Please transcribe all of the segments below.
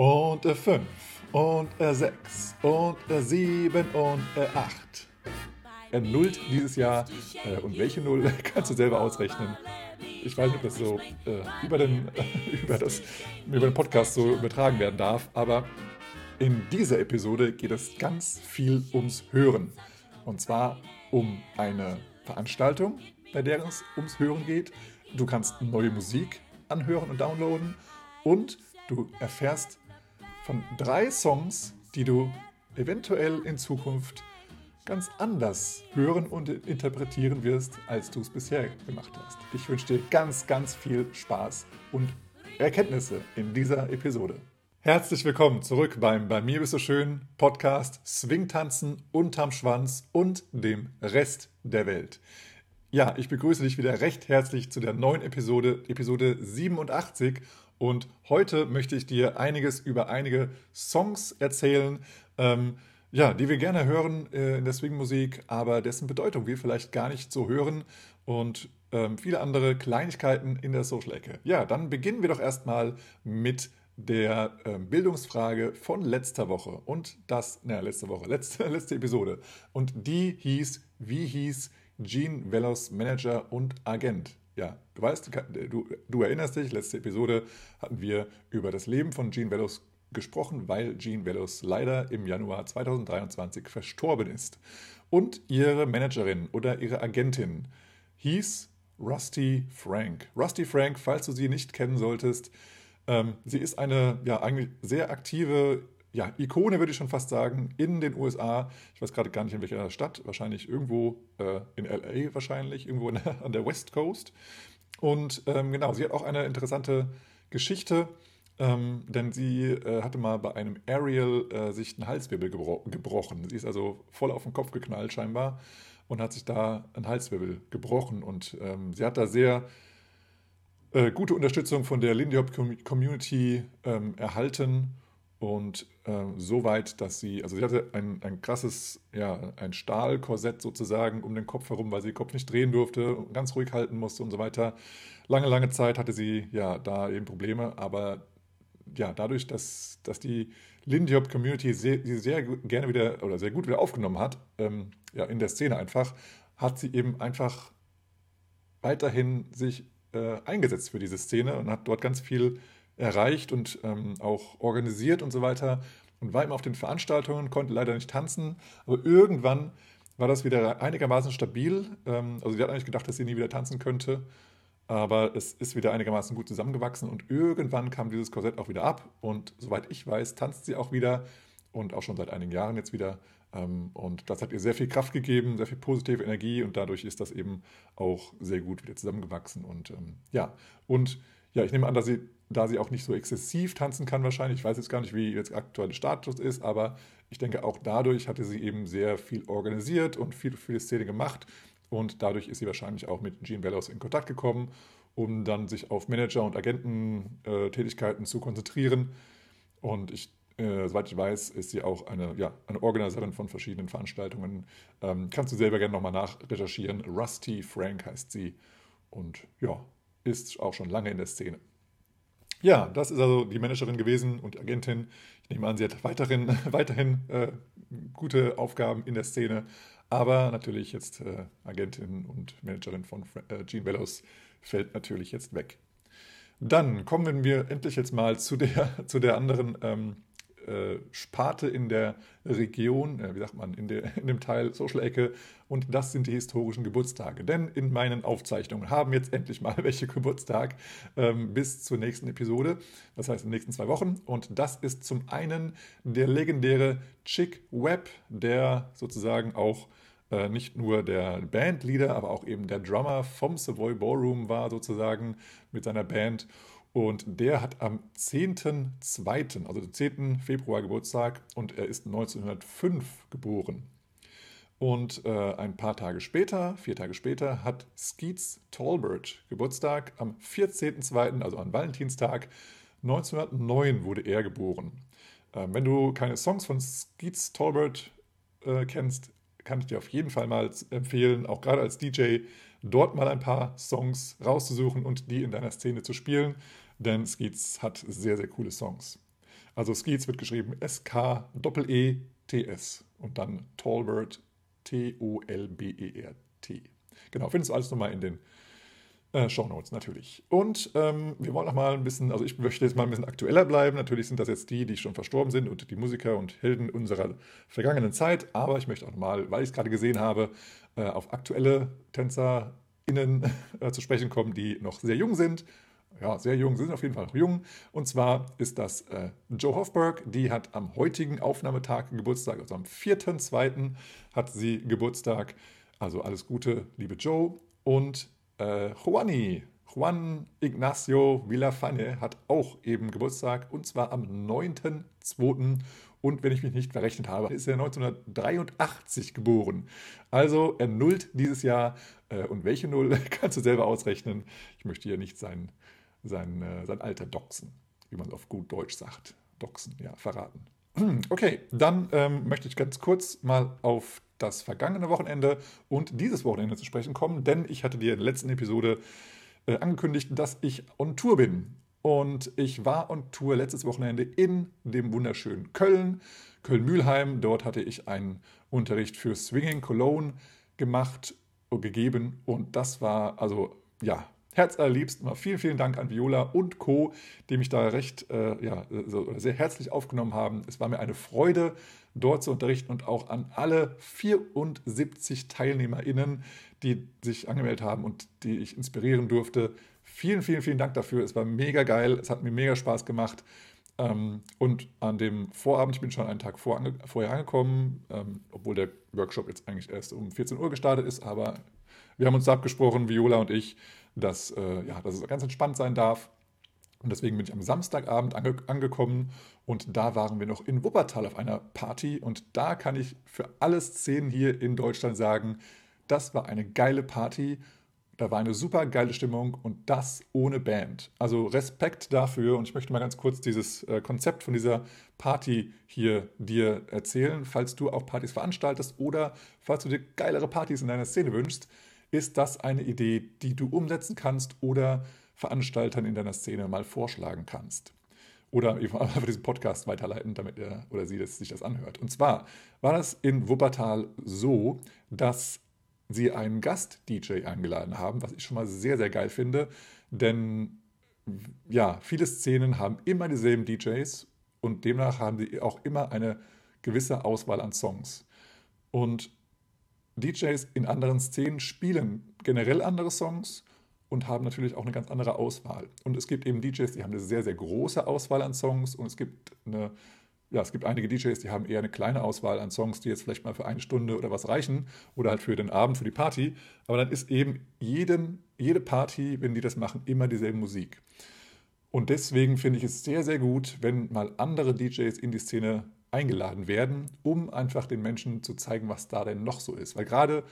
Und äh, 5 und äh, 6 und äh, 7 und äh, 8. Er nullt dieses Jahr. Äh, und welche Null kannst du selber ausrechnen. Ich weiß nicht, ob das so äh, über, den, über, das, über den Podcast so übertragen werden darf, aber in dieser Episode geht es ganz viel ums Hören. Und zwar um eine Veranstaltung, bei der es ums Hören geht. Du kannst neue Musik anhören und downloaden und du erfährst von drei Songs, die du eventuell in Zukunft ganz anders hören und interpretieren wirst, als du es bisher gemacht hast. Ich wünsche dir ganz, ganz viel Spaß und Erkenntnisse in dieser Episode. Herzlich willkommen zurück beim Bei mir bist du schön Podcast Swingtanzen unterm Schwanz und dem Rest der Welt. Ja, ich begrüße dich wieder recht herzlich zu der neuen Episode, Episode 87 und heute möchte ich dir einiges über einige Songs erzählen, ähm, ja, die wir gerne hören äh, in der Swingmusik, aber dessen Bedeutung wir vielleicht gar nicht so hören und ähm, viele andere Kleinigkeiten in der Social-Ecke. Ja, dann beginnen wir doch erstmal mit der äh, Bildungsfrage von letzter Woche. Und das, naja, letzte Woche, letzte, letzte Episode. Und die hieß, wie hieß Gene Velos Manager und Agent? Ja, du weißt, du, du erinnerst dich, letzte Episode hatten wir über das Leben von Gene Velos gesprochen, weil Gene Velos leider im Januar 2023 verstorben ist. Und ihre Managerin oder ihre Agentin hieß Rusty Frank. Rusty Frank, falls du sie nicht kennen solltest, ähm, sie ist eine ja eigentlich sehr aktive ja, Ikone, würde ich schon fast sagen, in den USA. Ich weiß gerade gar nicht in welcher Stadt, wahrscheinlich irgendwo äh, in LA, wahrscheinlich, irgendwo der, an der West Coast. Und ähm, genau, sie hat auch eine interessante Geschichte, ähm, denn sie äh, hatte mal bei einem Aerial äh, sich einen Halswirbel gebro gebrochen. Sie ist also voll auf den Kopf geknallt, scheinbar, und hat sich da einen Halswirbel gebrochen. Und ähm, sie hat da sehr äh, gute Unterstützung von der Lindy Hop Community ähm, erhalten und äh, so weit, dass sie, also sie hatte ein, ein krasses, ja, ein Stahlkorsett sozusagen um den Kopf herum, weil sie den Kopf nicht drehen durfte, ganz ruhig halten musste und so weiter. Lange, lange Zeit hatte sie ja da eben Probleme, aber ja, dadurch, dass, dass die Lindy Hop Community sehr, sie sehr gerne wieder oder sehr gut wieder aufgenommen hat, ähm, ja, in der Szene einfach, hat sie eben einfach weiterhin sich äh, eingesetzt für diese Szene und hat dort ganz viel erreicht und ähm, auch organisiert und so weiter und war immer auf den Veranstaltungen, konnte leider nicht tanzen, aber irgendwann war das wieder einigermaßen stabil. Ähm, also sie hat eigentlich gedacht, dass sie nie wieder tanzen könnte, aber es ist wieder einigermaßen gut zusammengewachsen und irgendwann kam dieses Korsett auch wieder ab und soweit ich weiß, tanzt sie auch wieder und auch schon seit einigen Jahren jetzt wieder. Ähm, und das hat ihr sehr viel Kraft gegeben, sehr viel positive Energie und dadurch ist das eben auch sehr gut wieder zusammengewachsen. Und ähm, ja, und ja, ich nehme an, dass sie, da sie auch nicht so exzessiv tanzen kann wahrscheinlich, ich weiß jetzt gar nicht, wie jetzt aktuelle Status ist, aber ich denke, auch dadurch hatte sie eben sehr viel organisiert und viel die Szene gemacht. Und dadurch ist sie wahrscheinlich auch mit Gene Bellows in Kontakt gekommen, um dann sich auf Manager- und Agententätigkeiten zu konzentrieren. Und ich äh, soweit ich weiß, ist sie auch eine, ja, eine Organisatorin von verschiedenen Veranstaltungen. Ähm, kannst du selber gerne nochmal nachrecherchieren. Rusty Frank heißt sie und ja, ist auch schon lange in der Szene. Ja, das ist also die Managerin gewesen und die Agentin. Ich nehme an, sie hat weiterhin, weiterhin äh, gute Aufgaben in der Szene, aber natürlich jetzt äh, Agentin und Managerin von äh, Gene Bellows fällt natürlich jetzt weg. Dann kommen wir endlich jetzt mal zu der, zu der anderen ähm, äh, Sparte in der Region, äh, wie sagt man, in, der, in dem Teil Social-Ecke und das sind die historischen Geburtstage. Denn in meinen Aufzeichnungen haben jetzt endlich mal welche Geburtstag ähm, bis zur nächsten Episode, das heißt in den nächsten zwei Wochen. Und das ist zum einen der legendäre Chick Webb, der sozusagen auch äh, nicht nur der Bandleader, aber auch eben der Drummer vom Savoy Ballroom war sozusagen mit seiner Band. Und der hat am 10.2., also den 10. Februar Geburtstag und er ist 1905 geboren. Und äh, ein paar Tage später, vier Tage später, hat Skeets Talbert Geburtstag. Am 14.2., also an Valentinstag 1909 wurde er geboren. Äh, wenn du keine Songs von Skeets Talbert äh, kennst, kann ich dir auf jeden Fall mal empfehlen, auch gerade als DJ, dort mal ein paar Songs rauszusuchen und die in deiner Szene zu spielen, denn Skeets hat sehr, sehr coole Songs. Also Skeets wird geschrieben S-K-E-E-T-S und dann Tolbert T-O-L-B-E-R-T. Genau, findest du alles nochmal in den äh, Shownotes natürlich. Und ähm, wir wollen noch mal ein bisschen, also ich möchte jetzt mal ein bisschen aktueller bleiben. Natürlich sind das jetzt die, die schon verstorben sind und die Musiker und Helden unserer vergangenen Zeit. Aber ich möchte auch mal, weil ich es gerade gesehen habe, äh, auf aktuelle TänzerInnen äh, zu sprechen kommen, die noch sehr jung sind. Ja, sehr jung, sind auf jeden Fall noch jung. Und zwar ist das äh, Joe Hofberg, die hat am heutigen Aufnahmetag Geburtstag, also am 4.2. hat sie Geburtstag. Also alles Gute, liebe Joe. Und äh, Juani, Juan Ignacio Villafane hat auch eben Geburtstag und zwar am 9.2. Und wenn ich mich nicht verrechnet habe, ist er 1983 geboren. Also er nullt dieses Jahr. Äh, und welche Null kannst du selber ausrechnen. Ich möchte hier nicht sein, sein, äh, sein Alter doxen, wie man auf gut Deutsch sagt. Doxen, ja, verraten. Okay, dann ähm, möchte ich ganz kurz mal auf das vergangene Wochenende und dieses Wochenende zu sprechen kommen, denn ich hatte dir in der letzten Episode äh, angekündigt, dass ich on Tour bin. Und ich war on Tour letztes Wochenende in dem wunderschönen Köln, Köln-Mülheim. Dort hatte ich einen Unterricht für Swinging Cologne gemacht, und gegeben und das war also ja herzallerliebst. Mal vielen, vielen Dank an Viola und Co., die mich da recht, äh, ja, sehr herzlich aufgenommen haben. Es war mir eine Freude, dort zu unterrichten und auch an alle 74 TeilnehmerInnen, die sich angemeldet haben und die ich inspirieren durfte. Vielen, vielen, vielen Dank dafür. Es war mega geil. Es hat mir mega Spaß gemacht. Ähm, und an dem Vorabend, ich bin schon einen Tag vorher angekommen, ähm, obwohl der Workshop jetzt eigentlich erst um 14 Uhr gestartet ist, aber wir haben uns abgesprochen, Viola und ich, dass, äh, ja, dass es ganz entspannt sein darf. Und deswegen bin ich am Samstagabend ange angekommen und da waren wir noch in Wuppertal auf einer Party und da kann ich für alle Szenen hier in Deutschland sagen, das war eine geile Party. Da war eine super geile Stimmung und das ohne Band. Also Respekt dafür und ich möchte mal ganz kurz dieses äh, Konzept von dieser Party hier dir erzählen. Falls du auch Partys veranstaltest oder falls du dir geilere Partys in deiner Szene wünschst, ist das eine Idee, die du umsetzen kannst oder Veranstaltern in deiner Szene mal vorschlagen kannst. Oder eben einfach diesen Podcast weiterleiten, damit er oder sie das, sich das anhört. Und zwar war das in Wuppertal so, dass sie einen Gast-DJ eingeladen haben, was ich schon mal sehr, sehr geil finde. Denn ja, viele Szenen haben immer dieselben DJs und demnach haben sie auch immer eine gewisse Auswahl an Songs. Und DJs in anderen Szenen spielen generell andere Songs und haben natürlich auch eine ganz andere Auswahl. Und es gibt eben DJs, die haben eine sehr, sehr große Auswahl an Songs und es gibt eine, ja, es gibt einige DJs, die haben eher eine kleine Auswahl an Songs, die jetzt vielleicht mal für eine Stunde oder was reichen oder halt für den Abend, für die Party. Aber dann ist eben jeden, jede Party, wenn die das machen, immer dieselbe Musik. Und deswegen finde ich es sehr, sehr gut, wenn mal andere DJs in die Szene eingeladen werden, um einfach den Menschen zu zeigen, was da denn noch so ist. Weil gerade,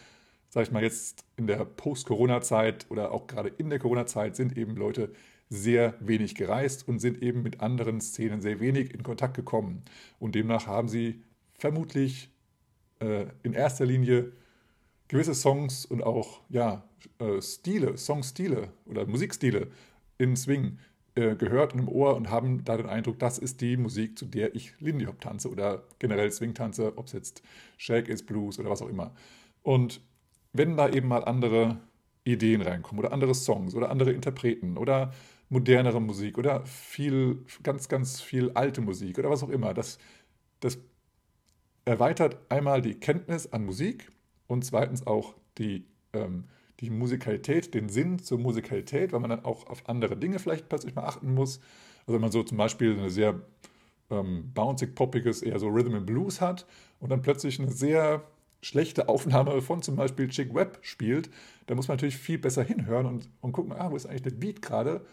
sage ich mal, jetzt in der Post-Corona-Zeit oder auch gerade in der Corona-Zeit sind eben Leute sehr wenig gereist und sind eben mit anderen Szenen sehr wenig in Kontakt gekommen. Und demnach haben sie vermutlich äh, in erster Linie gewisse Songs und auch ja, äh, Stile, Songstile oder Musikstile in Swing äh, gehört und im Ohr und haben da den Eindruck, das ist die Musik, zu der ich Lindy Hop tanze oder generell Swing tanze, ob es jetzt Shake ist, Blues oder was auch immer. Und wenn da eben mal andere Ideen reinkommen oder andere Songs oder andere Interpreten oder modernere Musik oder viel, ganz, ganz viel alte Musik oder was auch immer, das, das erweitert einmal die Kenntnis an Musik und zweitens auch die ähm, die Musikalität, den Sinn zur Musikalität, weil man dann auch auf andere Dinge vielleicht plötzlich mal achten muss. Also wenn man so zum Beispiel eine sehr ähm, bouncy, poppiges, eher so Rhythm and Blues hat und dann plötzlich eine sehr schlechte Aufnahme von zum Beispiel Chick Webb spielt, da muss man natürlich viel besser hinhören und, und gucken, ah, wo ist eigentlich der Beat gerade?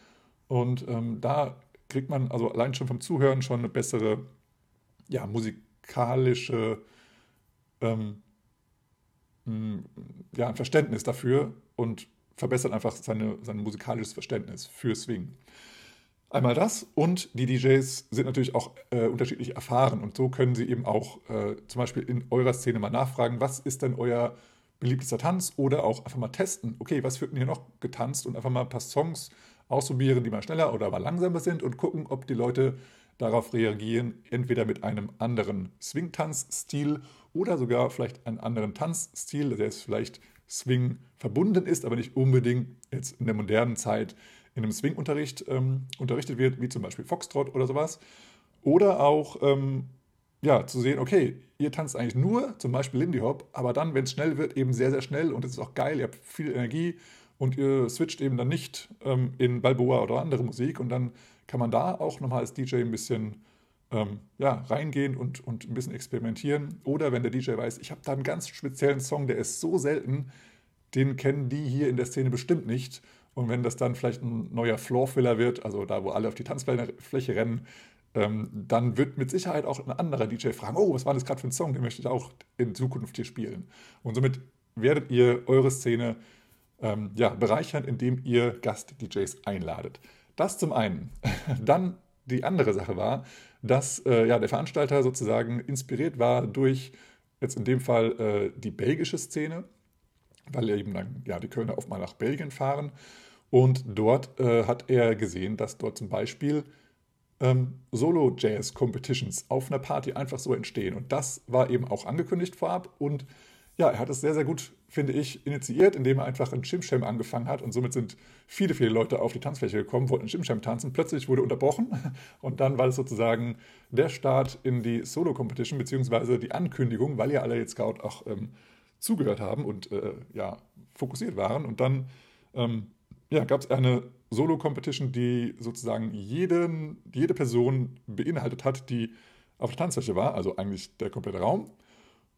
Und ähm, da kriegt man also allein schon vom Zuhören schon eine bessere, ja, musikalische ähm, ja, ein Verständnis dafür und verbessert einfach seine, sein musikalisches Verständnis für Swing. Einmal das und die DJs sind natürlich auch äh, unterschiedlich erfahren und so können sie eben auch äh, zum Beispiel in eurer Szene mal nachfragen, was ist denn euer beliebtester Tanz oder auch einfach mal testen, okay, was wird denn hier noch getanzt und einfach mal ein paar Songs ausprobieren, die mal schneller oder mal langsamer sind und gucken, ob die Leute darauf reagieren, entweder mit einem anderen Swing-Tanzstil oder sogar vielleicht einen anderen Tanzstil, der jetzt vielleicht Swing verbunden ist, aber nicht unbedingt jetzt in der modernen Zeit in einem Swing-Unterricht ähm, unterrichtet wird, wie zum Beispiel Foxtrot oder sowas. Oder auch ähm, ja, zu sehen, okay, ihr tanzt eigentlich nur zum Beispiel Lindy Hop, aber dann, wenn es schnell wird, eben sehr, sehr schnell und es ist auch geil, ihr habt viel Energie und ihr switcht eben dann nicht ähm, in Balboa oder andere Musik und dann kann man da auch nochmal als DJ ein bisschen ähm, ja, reingehen und, und ein bisschen experimentieren. Oder wenn der DJ weiß, ich habe da einen ganz speziellen Song, der ist so selten, den kennen die hier in der Szene bestimmt nicht. Und wenn das dann vielleicht ein neuer Floorfiller wird, also da, wo alle auf die Tanzfläche rennen, ähm, dann wird mit Sicherheit auch ein anderer DJ fragen, oh, was war das gerade für ein Song, den möchte ich auch in Zukunft hier spielen. Und somit werdet ihr eure Szene ähm, ja, bereichern, indem ihr Gast-DJs einladet. Das zum einen. Dann die andere Sache war, dass äh, ja, der Veranstalter sozusagen inspiriert war durch jetzt in dem Fall äh, die belgische Szene, weil eben dann ja, die Kölner oft mal nach Belgien fahren. Und dort äh, hat er gesehen, dass dort zum Beispiel ähm, Solo-Jazz-Competitions auf einer Party einfach so entstehen. Und das war eben auch angekündigt vorab. Und ja, er hat es sehr, sehr gut, finde ich, initiiert, indem er einfach ein Chimcham angefangen hat. Und somit sind viele, viele Leute auf die Tanzfläche gekommen, wollten Chimcham tanzen. Plötzlich wurde unterbrochen. Und dann war es sozusagen der Start in die Solo-Competition, beziehungsweise die Ankündigung, weil ja alle jetzt Scout auch ähm, zugehört haben und äh, ja, fokussiert waren. Und dann ähm, ja, gab es eine Solo-Competition, die sozusagen jeden, jede Person beinhaltet hat, die auf der Tanzfläche war, also eigentlich der komplette Raum.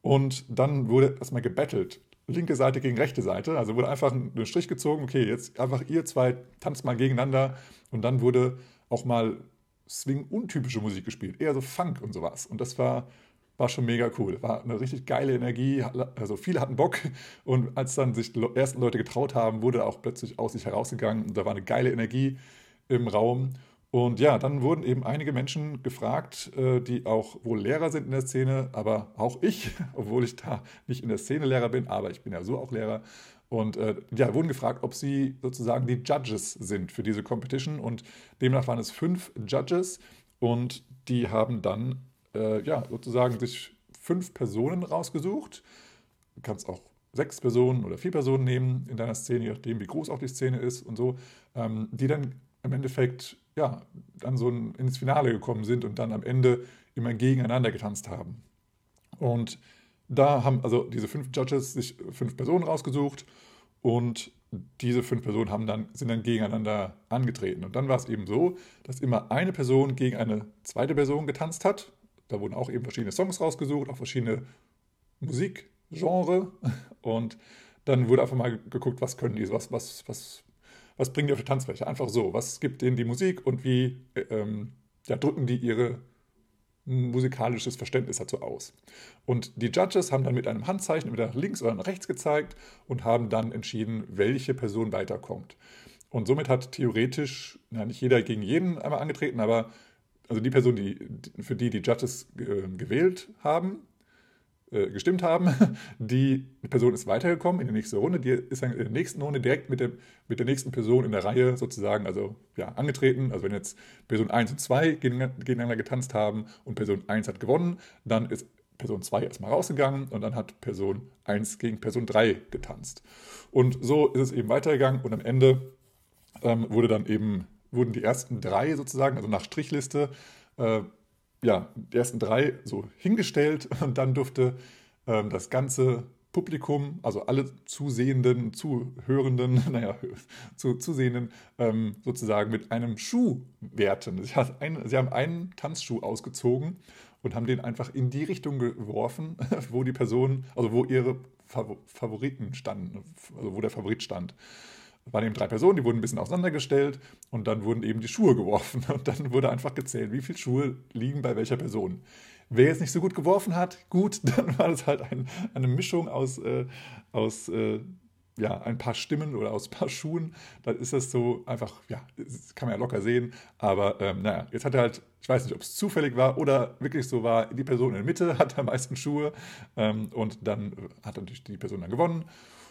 Und dann wurde erstmal gebettelt. Linke Seite gegen rechte Seite. Also wurde einfach ein Strich gezogen, okay, jetzt einfach ihr zwei tanzt mal gegeneinander. Und dann wurde auch mal Swing-untypische Musik gespielt, eher so Funk und sowas. Und das war war schon mega cool. War eine richtig geile Energie. Also viele hatten Bock. Und als dann sich die ersten Leute getraut haben, wurde auch plötzlich aus sich herausgegangen. Und da war eine geile Energie im Raum. Und ja, dann wurden eben einige Menschen gefragt, äh, die auch wohl Lehrer sind in der Szene, aber auch ich, obwohl ich da nicht in der Szene Lehrer bin, aber ich bin ja so auch Lehrer. Und äh, ja, wurden gefragt, ob sie sozusagen die Judges sind für diese Competition. Und demnach waren es fünf Judges und die haben dann äh, ja, sozusagen sich fünf Personen rausgesucht. Du kannst auch sechs Personen oder vier Personen nehmen in deiner Szene, je nachdem, wie groß auch die Szene ist und so, ähm, die dann im Endeffekt ja, dann so ins Finale gekommen sind und dann am Ende immer gegeneinander getanzt haben. Und da haben also diese fünf Judges sich fünf Personen rausgesucht und diese fünf Personen haben dann, sind dann gegeneinander angetreten. Und dann war es eben so, dass immer eine Person gegen eine zweite Person getanzt hat. Da wurden auch eben verschiedene Songs rausgesucht, auch verschiedene Musikgenre. Und dann wurde einfach mal geguckt, was können die, was, was, was, was bringen die auf die Tanzfläche. Einfach so, was gibt denen die Musik und wie äh, ähm, ja, drücken die ihre musikalisches Verständnis dazu aus. Und die Judges haben dann mit einem Handzeichen entweder nach links oder nach rechts gezeigt und haben dann entschieden, welche Person weiterkommt. Und somit hat theoretisch, ja, nicht jeder gegen jeden einmal angetreten, aber also die Person, die, für die die Judges äh, gewählt haben, äh, gestimmt haben, die Person ist weitergekommen in die nächste Runde, die ist dann in der nächsten Runde direkt mit der, mit der nächsten Person in der Reihe sozusagen, also ja, angetreten. Also wenn jetzt Person 1 und 2 gegeneinander getanzt haben und Person 1 hat gewonnen, dann ist Person 2 erstmal rausgegangen und dann hat Person 1 gegen Person 3 getanzt. Und so ist es eben weitergegangen und am Ende ähm, wurde dann eben wurden die ersten drei sozusagen, also nach Strichliste, äh, ja, die ersten drei so hingestellt und dann durfte äh, das ganze Publikum, also alle Zusehenden, Zuhörenden, naja, zu, Zusehenden, ähm, sozusagen mit einem Schuh werten. Sie, ein, sie haben einen Tanzschuh ausgezogen und haben den einfach in die Richtung geworfen, wo die Person, also wo ihre Favoriten standen, also wo der Favorit stand waren eben drei Personen, die wurden ein bisschen auseinandergestellt und dann wurden eben die Schuhe geworfen. Und dann wurde einfach gezählt, wie viele Schuhe liegen bei welcher Person. Wer jetzt nicht so gut geworfen hat, gut, dann war das halt ein, eine Mischung aus, äh, aus äh, ja, ein paar Stimmen oder aus ein paar Schuhen. Dann ist das so einfach, ja, das kann man ja locker sehen. Aber ähm, naja, jetzt hat er halt, ich weiß nicht, ob es zufällig war oder wirklich so war, die Person in der Mitte hat am meisten Schuhe ähm, und dann hat natürlich die Person dann gewonnen.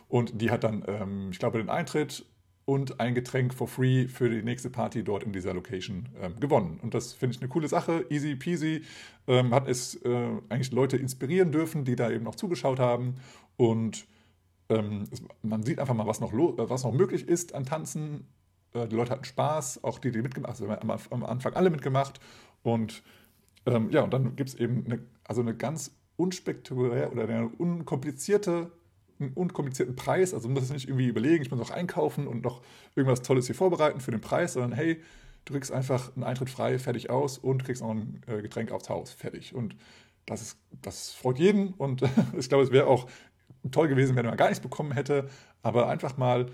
Und die hat dann, ähm, ich glaube, den Eintritt und ein Getränk for free für die nächste Party dort in dieser Location ähm, gewonnen. Und das finde ich eine coole Sache, easy peasy. Ähm, hat es äh, eigentlich Leute inspirieren dürfen, die da eben noch zugeschaut haben. Und ähm, es, man sieht einfach mal, was noch, was noch möglich ist an Tanzen. Äh, die Leute hatten Spaß, auch die, die mitgemacht haben, also am, am Anfang alle mitgemacht. Und ähm, ja, und dann gibt es eben eine, also eine ganz unspektakulär oder eine unkomplizierte einen unkomplizierten Preis. Also muss es nicht irgendwie überlegen, ich muss noch einkaufen und noch irgendwas Tolles hier vorbereiten für den Preis, sondern hey, du kriegst einfach einen Eintritt frei, fertig aus und kriegst noch ein äh, Getränk aufs Haus, fertig. Und das, ist, das freut jeden und ich glaube, es wäre auch toll gewesen, wenn man gar nichts bekommen hätte, aber einfach mal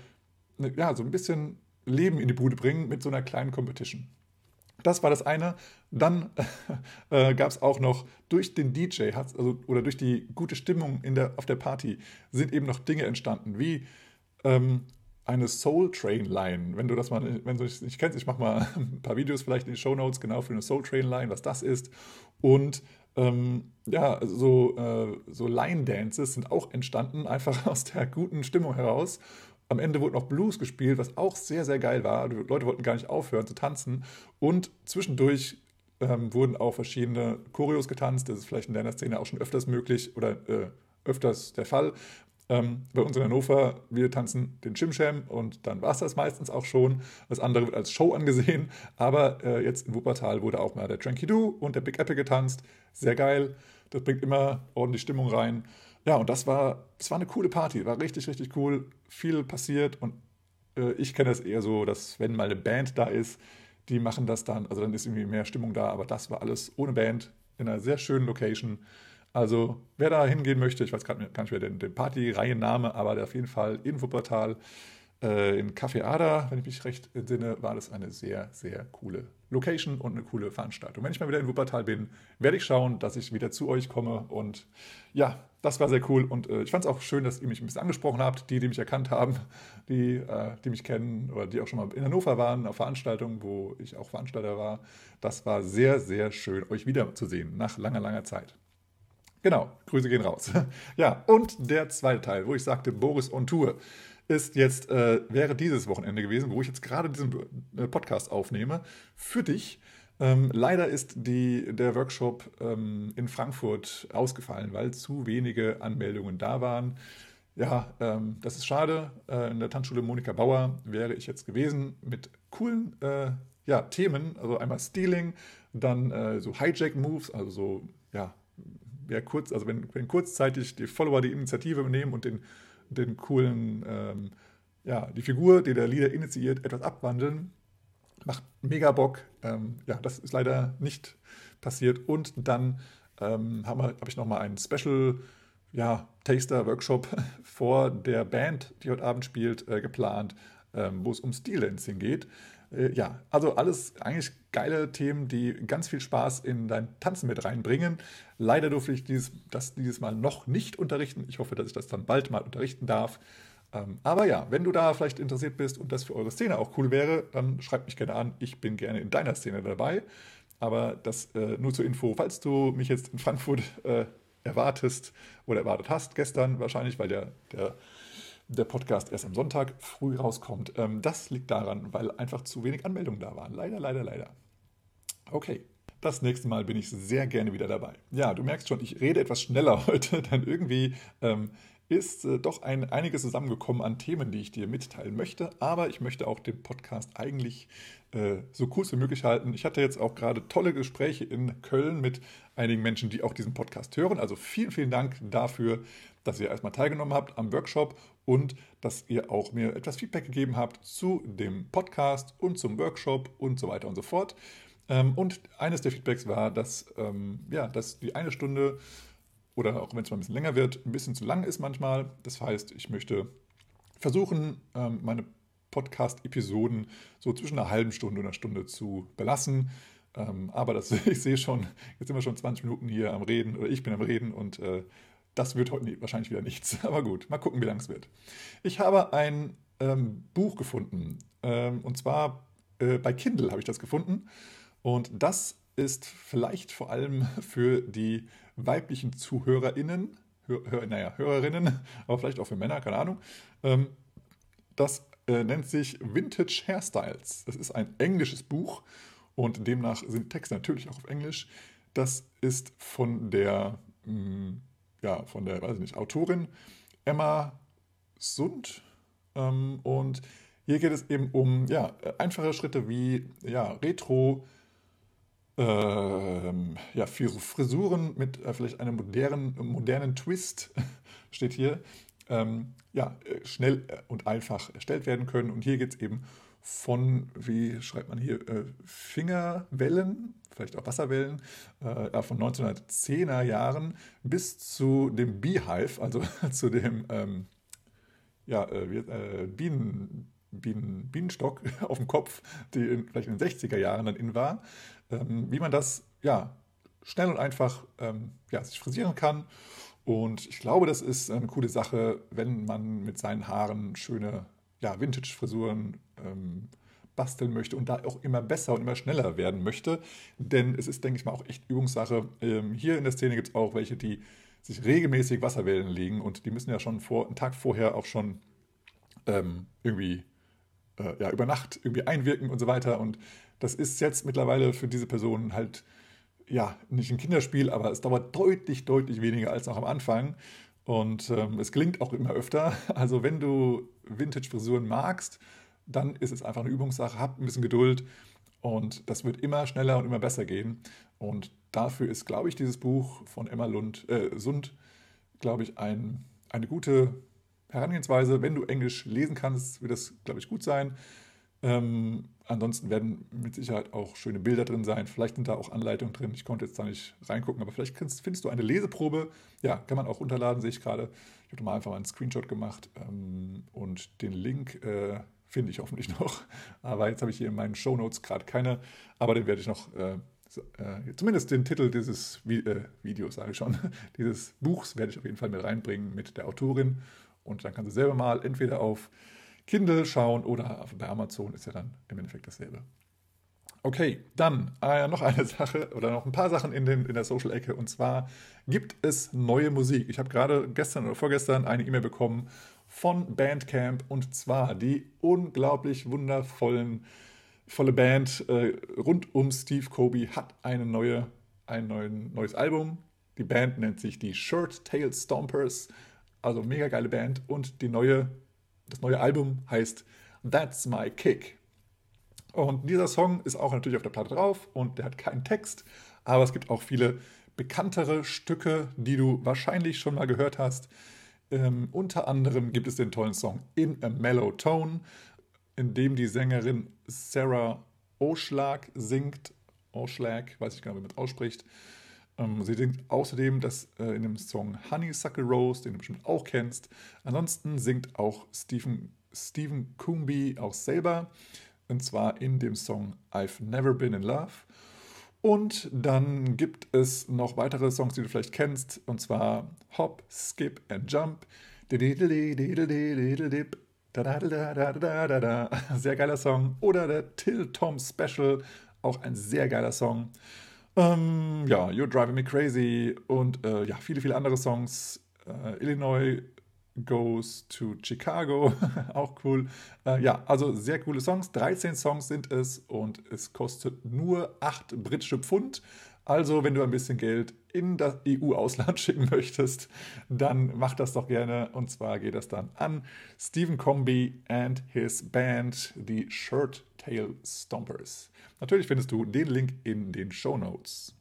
ja, so ein bisschen Leben in die Bude bringen mit so einer kleinen Competition. Das war das eine. Dann äh, gab es auch noch durch den DJ also, oder durch die gute Stimmung in der, auf der Party sind eben noch Dinge entstanden, wie ähm, eine Soul Train Line. Wenn du das mal, wenn du nicht kennst, ich mache mal ein paar Videos vielleicht in den Show Notes genau für eine Soul Train Line, was das ist. Und ähm, ja, so, äh, so Line Dances sind auch entstanden, einfach aus der guten Stimmung heraus. Am Ende wurde noch Blues gespielt, was auch sehr, sehr geil war. Die Leute wollten gar nicht aufhören zu tanzen. Und zwischendurch ähm, wurden auch verschiedene Choreos getanzt. Das ist vielleicht in deiner Szene auch schon öfters möglich oder äh, öfters der Fall. Ähm, bei uns in Hannover, wir tanzen den Chimcham und dann war es das meistens auch schon. Das andere wird als Show angesehen. Aber äh, jetzt in Wuppertal wurde auch mal der Tranky Doo und der Big Apple getanzt. Sehr geil. Das bringt immer ordentlich Stimmung rein. Ja, und das war, das war eine coole Party, war richtig, richtig cool, viel passiert und äh, ich kenne das eher so, dass wenn mal eine Band da ist, die machen das dann, also dann ist irgendwie mehr Stimmung da, aber das war alles ohne Band in einer sehr schönen Location. Also wer da hingehen möchte, ich weiß gerade gar nicht mehr den, den Party-Reihenname, aber auf jeden Fall in Wuppertal in Café Ada, wenn ich mich recht entsinne, war das eine sehr, sehr coole Location und eine coole Veranstaltung. Wenn ich mal wieder in Wuppertal bin, werde ich schauen, dass ich wieder zu euch komme. Und ja, das war sehr cool. Und äh, ich fand es auch schön, dass ihr mich ein bisschen angesprochen habt, die, die mich erkannt haben, die, äh, die mich kennen oder die auch schon mal in Hannover waren, auf Veranstaltungen, wo ich auch Veranstalter war. Das war sehr, sehr schön, euch wiederzusehen nach langer, langer Zeit. Genau, Grüße gehen raus. ja, und der zweite Teil, wo ich sagte, Boris on Tour ist jetzt, äh, wäre dieses Wochenende gewesen, wo ich jetzt gerade diesen äh, Podcast aufnehme, für dich. Ähm, leider ist die, der Workshop ähm, in Frankfurt ausgefallen, weil zu wenige Anmeldungen da waren. Ja, ähm, das ist schade. Äh, in der Tanzschule Monika Bauer wäre ich jetzt gewesen mit coolen äh, ja, Themen, also einmal Stealing, dann äh, so Hijack-Moves, also so, ja, wer kurz, also wenn, wenn kurzzeitig die Follower die Initiative nehmen und den den coolen, ähm, ja, die Figur, die der Leader initiiert, etwas abwandeln. Macht mega Bock. Ähm, ja, das ist leider nicht passiert. Und dann ähm, habe hab ich nochmal einen Special ja, Taster-Workshop vor der Band, die heute Abend spielt, äh, geplant, ähm, wo es um Steel-Dancing geht. Äh, ja, also alles eigentlich geile Themen, die ganz viel Spaß in dein Tanzen mit reinbringen. Leider durfte ich dieses, das dieses Mal noch nicht unterrichten. Ich hoffe, dass ich das dann bald mal unterrichten darf. Ähm, aber ja, wenn du da vielleicht interessiert bist und das für eure Szene auch cool wäre, dann schreibt mich gerne an. Ich bin gerne in deiner Szene dabei. Aber das äh, nur zur Info, falls du mich jetzt in Frankfurt äh, erwartest oder erwartet hast, gestern wahrscheinlich, weil der, der der Podcast erst am Sonntag früh rauskommt. Ähm, das liegt daran, weil einfach zu wenig Anmeldungen da waren. Leider, leider, leider. Okay. Das nächste Mal bin ich sehr gerne wieder dabei. Ja, du merkst schon, ich rede etwas schneller heute, denn irgendwie ähm, ist äh, doch ein, einiges zusammengekommen an Themen, die ich dir mitteilen möchte. Aber ich möchte auch den Podcast eigentlich äh, so kurz wie möglich halten. Ich hatte jetzt auch gerade tolle Gespräche in Köln mit einigen Menschen, die auch diesen Podcast hören. Also vielen, vielen Dank dafür, dass ihr erstmal teilgenommen habt am Workshop und dass ihr auch mir etwas Feedback gegeben habt zu dem Podcast und zum Workshop und so weiter und so fort. Ähm, und eines der Feedbacks war, dass, ähm, ja, dass die eine Stunde oder auch wenn es mal ein bisschen länger wird, ein bisschen zu lang ist manchmal. Das heißt, ich möchte versuchen, ähm, meine Podcast-Episoden so zwischen einer halben Stunde und einer Stunde zu belassen. aber das, ich sehe schon, jetzt sind wir schon 20 Minuten hier am Reden oder ich bin am Reden und äh, das wird heute wahrscheinlich wieder nichts. Aber gut, mal gucken, wie lang es wird. Ich habe ein ähm, Buch gefunden. Ähm, und zwar äh, bei Kindle habe ich das gefunden. Und das ist vielleicht vor allem für die weiblichen ZuhörerInnen, Hör, hör, naja, Hörerinnen, aber vielleicht auch für Männer, keine Ahnung. Ähm, das äh, nennt sich Vintage Hairstyles. Das ist ein englisches Buch und demnach sind Texte natürlich auch auf Englisch. Das ist von der, mh, mm, ja, von der, weiß ich nicht, Autorin Emma Sund. Ähm, und hier geht es eben um ja, einfache Schritte wie ja, Retro, ähm, ja, Frisuren mit äh, vielleicht einem modernen, modernen Twist, steht hier, ähm, ja, äh, schnell äh, und einfach erstellt werden können. Und hier geht es eben von, wie schreibt man hier, äh, Fingerwellen, vielleicht auch Wasserwellen, äh, von 1910er Jahren bis zu dem Beehive, also zu dem ähm, ja, äh, Bienen, Bienen, Bienenstock auf dem Kopf, die in, vielleicht in den 60er Jahren dann in war, ähm, wie man das ja, schnell und einfach ähm, ja, sich frisieren kann. Und ich glaube, das ist eine coole Sache, wenn man mit seinen Haaren schöne ja, Vintage-Frisuren ähm, basteln möchte und da auch immer besser und immer schneller werden möchte. Denn es ist, denke ich mal, auch echt Übungssache. Ähm, hier in der Szene gibt es auch welche, die sich regelmäßig Wasserwellen legen und die müssen ja schon vor, einen Tag vorher auch schon ähm, irgendwie äh, ja, über Nacht irgendwie einwirken und so weiter. Und das ist jetzt mittlerweile für diese Person halt ja nicht ein Kinderspiel, aber es dauert deutlich, deutlich weniger als noch am Anfang. Und ähm, es gelingt auch immer öfter. Also wenn du Vintage-Frisuren magst, dann ist es einfach eine Übungssache. Hab ein bisschen Geduld und das wird immer schneller und immer besser gehen. Und dafür ist, glaube ich, dieses Buch von Emma Lund, äh, Sund, glaube ich, ein, eine gute Herangehensweise. Wenn du Englisch lesen kannst, wird das, glaube ich, gut sein. Ähm, ansonsten werden mit Sicherheit auch schöne Bilder drin sein. Vielleicht sind da auch Anleitungen drin. Ich konnte jetzt da nicht reingucken, aber vielleicht findest du eine Leseprobe. Ja, kann man auch runterladen, sehe ich gerade. Ich habe mal einfach mal einen Screenshot gemacht ähm, und den Link äh, finde ich hoffentlich noch. Aber jetzt habe ich hier in meinen Show Notes gerade keine. Aber den werde ich noch, äh, äh, zumindest den Titel dieses Vi äh, Videos, sage ich schon, dieses Buchs werde ich auf jeden Fall mit reinbringen mit der Autorin. Und dann kannst du selber mal entweder auf Kindle schauen oder bei Amazon ist ja dann im Endeffekt dasselbe. Okay, dann äh, noch eine Sache oder noch ein paar Sachen in, den, in der Social-Ecke und zwar gibt es neue Musik. Ich habe gerade gestern oder vorgestern eine E-Mail bekommen von Bandcamp und zwar die unglaublich wundervollen volle Band äh, rund um Steve Kobe hat eine neue, ein neuen, neues Album. Die Band nennt sich die Shirt Tail Stompers, also mega geile Band und die neue das neue Album heißt That's My Kick. Und dieser Song ist auch natürlich auf der Platte drauf und der hat keinen Text, aber es gibt auch viele bekanntere Stücke, die du wahrscheinlich schon mal gehört hast. Ähm, unter anderem gibt es den tollen Song In a Mellow Tone, in dem die Sängerin Sarah Oschlag singt. Oschlag, weiß ich gar nicht, wie man es ausspricht. Ähm, sie singt außerdem das äh, in dem Song Honeysuckle Rose, den du bestimmt auch kennst. Ansonsten singt auch Stephen, Stephen Coombe auch selber, und zwar in dem Song I've Never Been in Love. Und dann gibt es noch weitere Songs, die du vielleicht kennst, und zwar Hop, Skip and Jump. Sehr geiler Song. Oder der Till Tom Special, auch ein sehr geiler Song. Ähm, ja, You're Driving Me Crazy und äh, ja, viele, viele andere Songs. Äh, Illinois Goes to Chicago, auch cool. Äh, ja, also sehr coole Songs. 13 Songs sind es und es kostet nur 8 britische Pfund. Also, wenn du ein bisschen Geld in das EU-Ausland schicken möchtest, dann mach das doch gerne. Und zwar geht das dann an Stephen Comby and his band, die Shirt Tail Stompers. Natürlich findest du den Link in den Show Notes.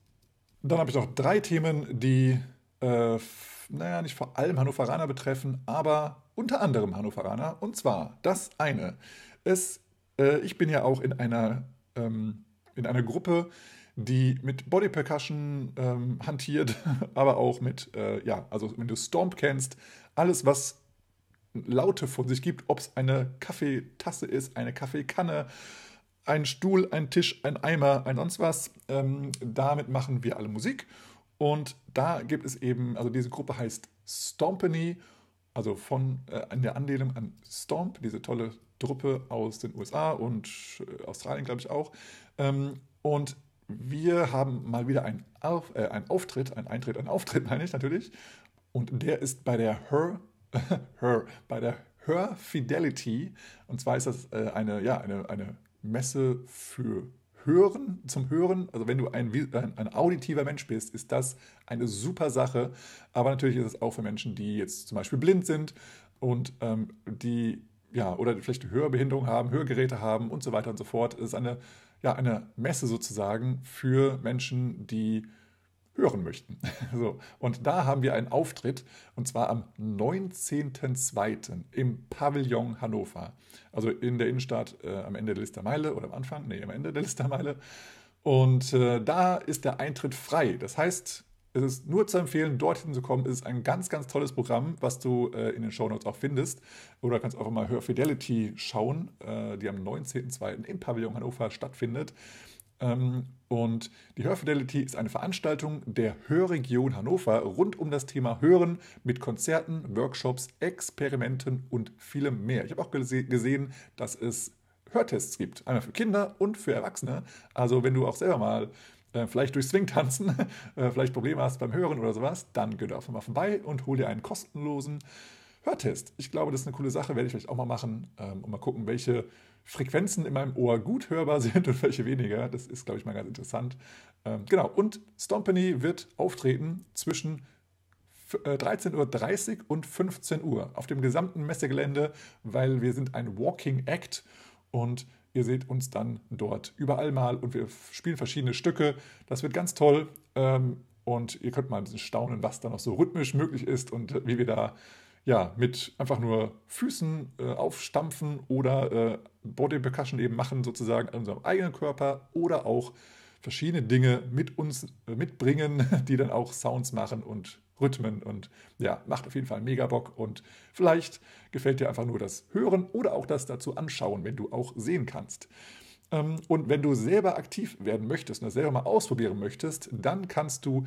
Dann habe ich noch drei Themen, die, äh, naja, nicht vor allem Hannoveraner betreffen, aber unter anderem Hannoveraner. Und zwar das eine. Es, äh, ich bin ja auch in einer, ähm, in einer Gruppe, die mit Body Percussion ähm, hantiert, aber auch mit, äh, ja, also wenn du Stomp kennst, alles, was Laute von sich gibt, ob es eine Kaffeetasse ist, eine Kaffeekanne, ein Stuhl, ein Tisch, ein Eimer, ein sonst was. Ähm, damit machen wir alle Musik. Und da gibt es eben, also diese Gruppe heißt Stompany, also von äh, in der Anlehnung an Stomp, diese tolle Truppe aus den USA und äh, Australien, glaube ich auch. Ähm, und wir haben mal wieder einen, Auf, äh, einen Auftritt, einen Eintritt, einen Auftritt meine ich natürlich. Und der ist bei der Her, Her, bei der Hör Fidelity. Und zwar ist das äh, eine, ja, eine, eine Messe für Hören, zum Hören. Also wenn du ein, ein, ein, auditiver Mensch bist, ist das eine super Sache. Aber natürlich ist es auch für Menschen, die jetzt zum Beispiel blind sind und ähm, die ja, oder vielleicht Hörbehinderung haben, Hörgeräte haben und so weiter und so fort. Es ist eine, ja, eine Messe sozusagen für Menschen, die hören möchten. So, und da haben wir einen Auftritt und zwar am 19.02. im Pavillon Hannover. Also in der Innenstadt äh, am Ende der Listermeile oder am Anfang, nee, am Ende der Listermeile. Und äh, da ist der Eintritt frei. Das heißt, es ist nur zu empfehlen, dorthin zu kommen. Es ist ein ganz, ganz tolles Programm, was du äh, in den Shownotes auch findest. Oder kannst auch mal Hör Fidelity schauen, äh, die am 19.02. im Pavillon Hannover stattfindet. Ähm, und die Hörfidelity ist eine Veranstaltung der Hörregion Hannover rund um das Thema Hören mit Konzerten, Workshops, Experimenten und vielem mehr. Ich habe auch gese gesehen, dass es Hörtests gibt, einmal für Kinder und für Erwachsene. Also wenn du auch selber mal äh, vielleicht durch Swing tanzen, äh, vielleicht Probleme hast beim Hören oder sowas, dann geh doch mal vorbei und hol dir einen kostenlosen Hörtest. Ich glaube, das ist eine coole Sache, werde ich vielleicht auch mal machen ähm, und mal gucken, welche Frequenzen in meinem Ohr gut hörbar sind und welche weniger. Das ist, glaube ich, mal ganz interessant. Ähm, genau, und Stompany wird auftreten zwischen 13.30 äh, Uhr und 15 Uhr auf dem gesamten Messegelände, weil wir sind ein Walking Act und ihr seht uns dann dort überall mal und wir spielen verschiedene Stücke. Das wird ganz toll ähm, und ihr könnt mal ein bisschen staunen, was da noch so rhythmisch möglich ist und wie wir da ja, mit einfach nur Füßen äh, aufstampfen oder äh, Body Percussion eben machen, sozusagen an unserem eigenen Körper oder auch verschiedene Dinge mit uns äh, mitbringen, die dann auch Sounds machen und Rhythmen und ja, macht auf jeden Fall mega Bock und vielleicht gefällt dir einfach nur das Hören oder auch das dazu anschauen, wenn du auch sehen kannst. Ähm, und wenn du selber aktiv werden möchtest und das selber mal ausprobieren möchtest, dann kannst du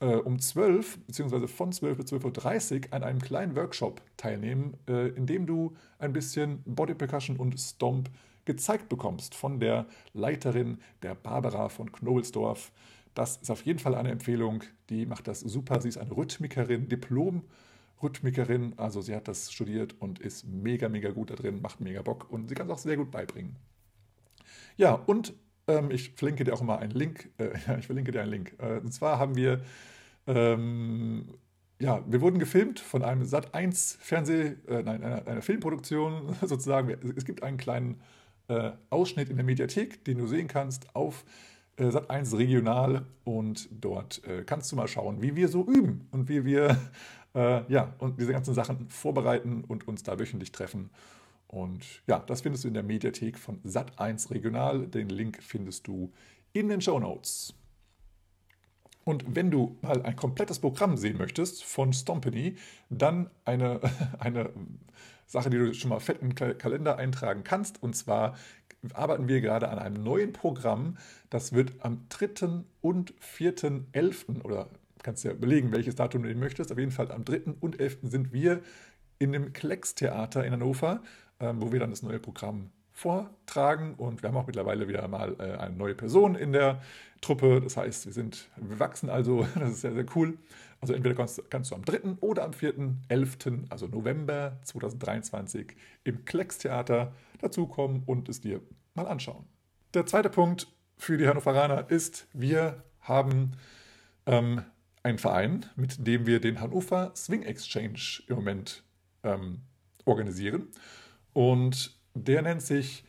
äh, um 12 bzw. von 12 bis 12.30 Uhr an einem kleinen Workshop teilnehmen, äh, in dem du ein bisschen Body Percussion und Stomp gezeigt bekommst von der Leiterin, der Barbara von Knobelsdorf. Das ist auf jeden Fall eine Empfehlung. Die macht das super. Sie ist eine Rhythmikerin, Diplom-Rhythmikerin. Also sie hat das studiert und ist mega, mega gut da drin, macht mega Bock und sie kann es auch sehr gut beibringen. Ja, und ähm, ich verlinke dir auch immer einen Link. Äh, ich verlinke dir einen Link. Äh, und zwar haben wir, ähm, ja, wir wurden gefilmt von einem Sat1 Fernseh, äh, nein, einer, einer, Filmproduktion sozusagen. Es gibt einen kleinen äh, Ausschnitt in der Mediathek, den du sehen kannst auf äh, Sat1 Regional und dort äh, kannst du mal schauen, wie wir so üben und wie wir ja und diese ganzen Sachen vorbereiten und uns da wöchentlich treffen. Und ja, das findest du in der Mediathek von Sat1 Regional. Den Link findest du in den Show Notes. Und wenn du mal ein komplettes Programm sehen möchtest von Stompany, dann eine, eine Sache, die du schon mal fett den Kalender eintragen kannst. Und zwar arbeiten wir gerade an einem neuen Programm. Das wird am 3. und 4.11. oder kannst ja überlegen, welches Datum du möchtest. Auf jeden Fall am 3. und 11. sind wir in dem Klecks-Theater in Hannover wo wir dann das neue Programm vortragen. Und wir haben auch mittlerweile wieder mal äh, eine neue Person in der Truppe. Das heißt, wir sind, wir wachsen also, das ist sehr, sehr cool. Also entweder kannst, kannst du am 3. oder am 4.11., also November 2023, im Klecks-Theater dazukommen und es dir mal anschauen. Der zweite Punkt für die Hannoveraner ist, wir haben ähm, einen Verein, mit dem wir den Hannover Swing Exchange im Moment ähm, organisieren. Und der nennt sich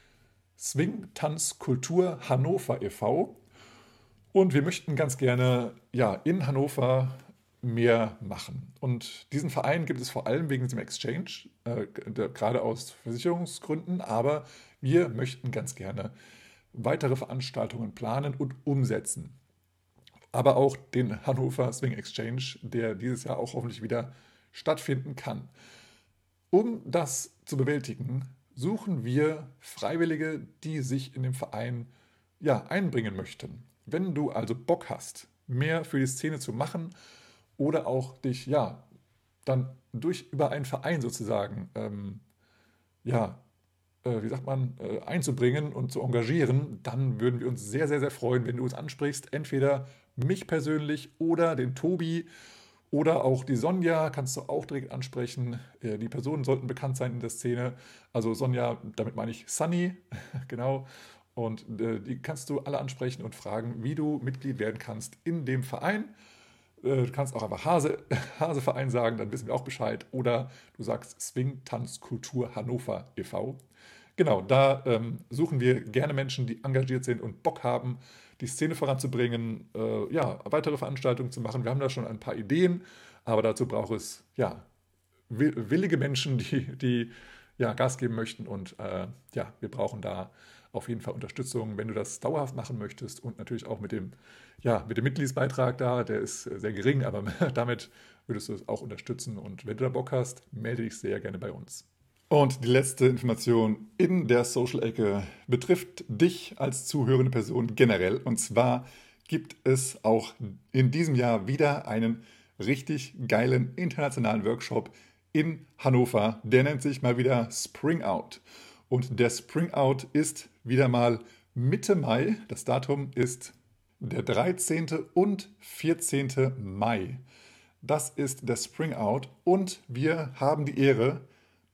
Swing Tanz Kultur Hannover e.V. Und wir möchten ganz gerne ja, in Hannover mehr machen. Und diesen Verein gibt es vor allem wegen diesem Exchange, äh, gerade aus Versicherungsgründen, aber wir möchten ganz gerne weitere Veranstaltungen planen und umsetzen. Aber auch den Hannover Swing Exchange, der dieses Jahr auch hoffentlich wieder stattfinden kann. Um das zu bewältigen, suchen wir Freiwillige, die sich in dem Verein ja, einbringen möchten. Wenn du also Bock hast, mehr für die Szene zu machen oder auch dich ja dann durch über einen Verein sozusagen ähm, ja äh, wie sagt man äh, einzubringen und zu engagieren, dann würden wir uns sehr sehr sehr freuen, wenn du uns ansprichst, entweder mich persönlich oder den Tobi Oder auch die Sonja kannst du auch direkt ansprechen. Äh, die Personen sollten bekannt sein in der Szene. Also Sonja, damit meine ich Sunny, genau. Und äh, die kannst du alle ansprechen und fragen, wie du Mitglied werden kannst in dem Verein. Äh, du kannst auch einfach Hase, Haseverein sagen, dann wissen wir auch Bescheid. Oder du sagst Swing Tanz Kultur Hannover e.V. Genau, da ähm, suchen wir gerne Menschen, die engagiert sind und Bock haben, die Szene voranzubringen, äh, ja, weitere Veranstaltungen zu machen. Wir haben da schon ein paar Ideen, aber dazu braucht es ja, willige Menschen, die, die ja, Gas geben möchten. Und äh, ja, wir brauchen da auf jeden Fall Unterstützung, wenn du das dauerhaft machen möchtest und natürlich auch mit dem, ja, mit dem Mitgliedsbeitrag da, der ist sehr gering, aber damit würdest du es auch unterstützen. Und wenn du da Bock hast, melde dich sehr gerne bei uns. Und die letzte Information in der Social-Ecke betrifft dich als zuhörende Person generell. Und zwar gibt es auch in diesem Jahr wieder einen richtig geilen internationalen Workshop in Hannover. Der nennt sich mal wieder Spring Out. Und der Spring Out ist wieder mal Mitte Mai. Das Datum ist der 13. und 14. Mai. Das ist der Spring Out und wir haben die Ehre,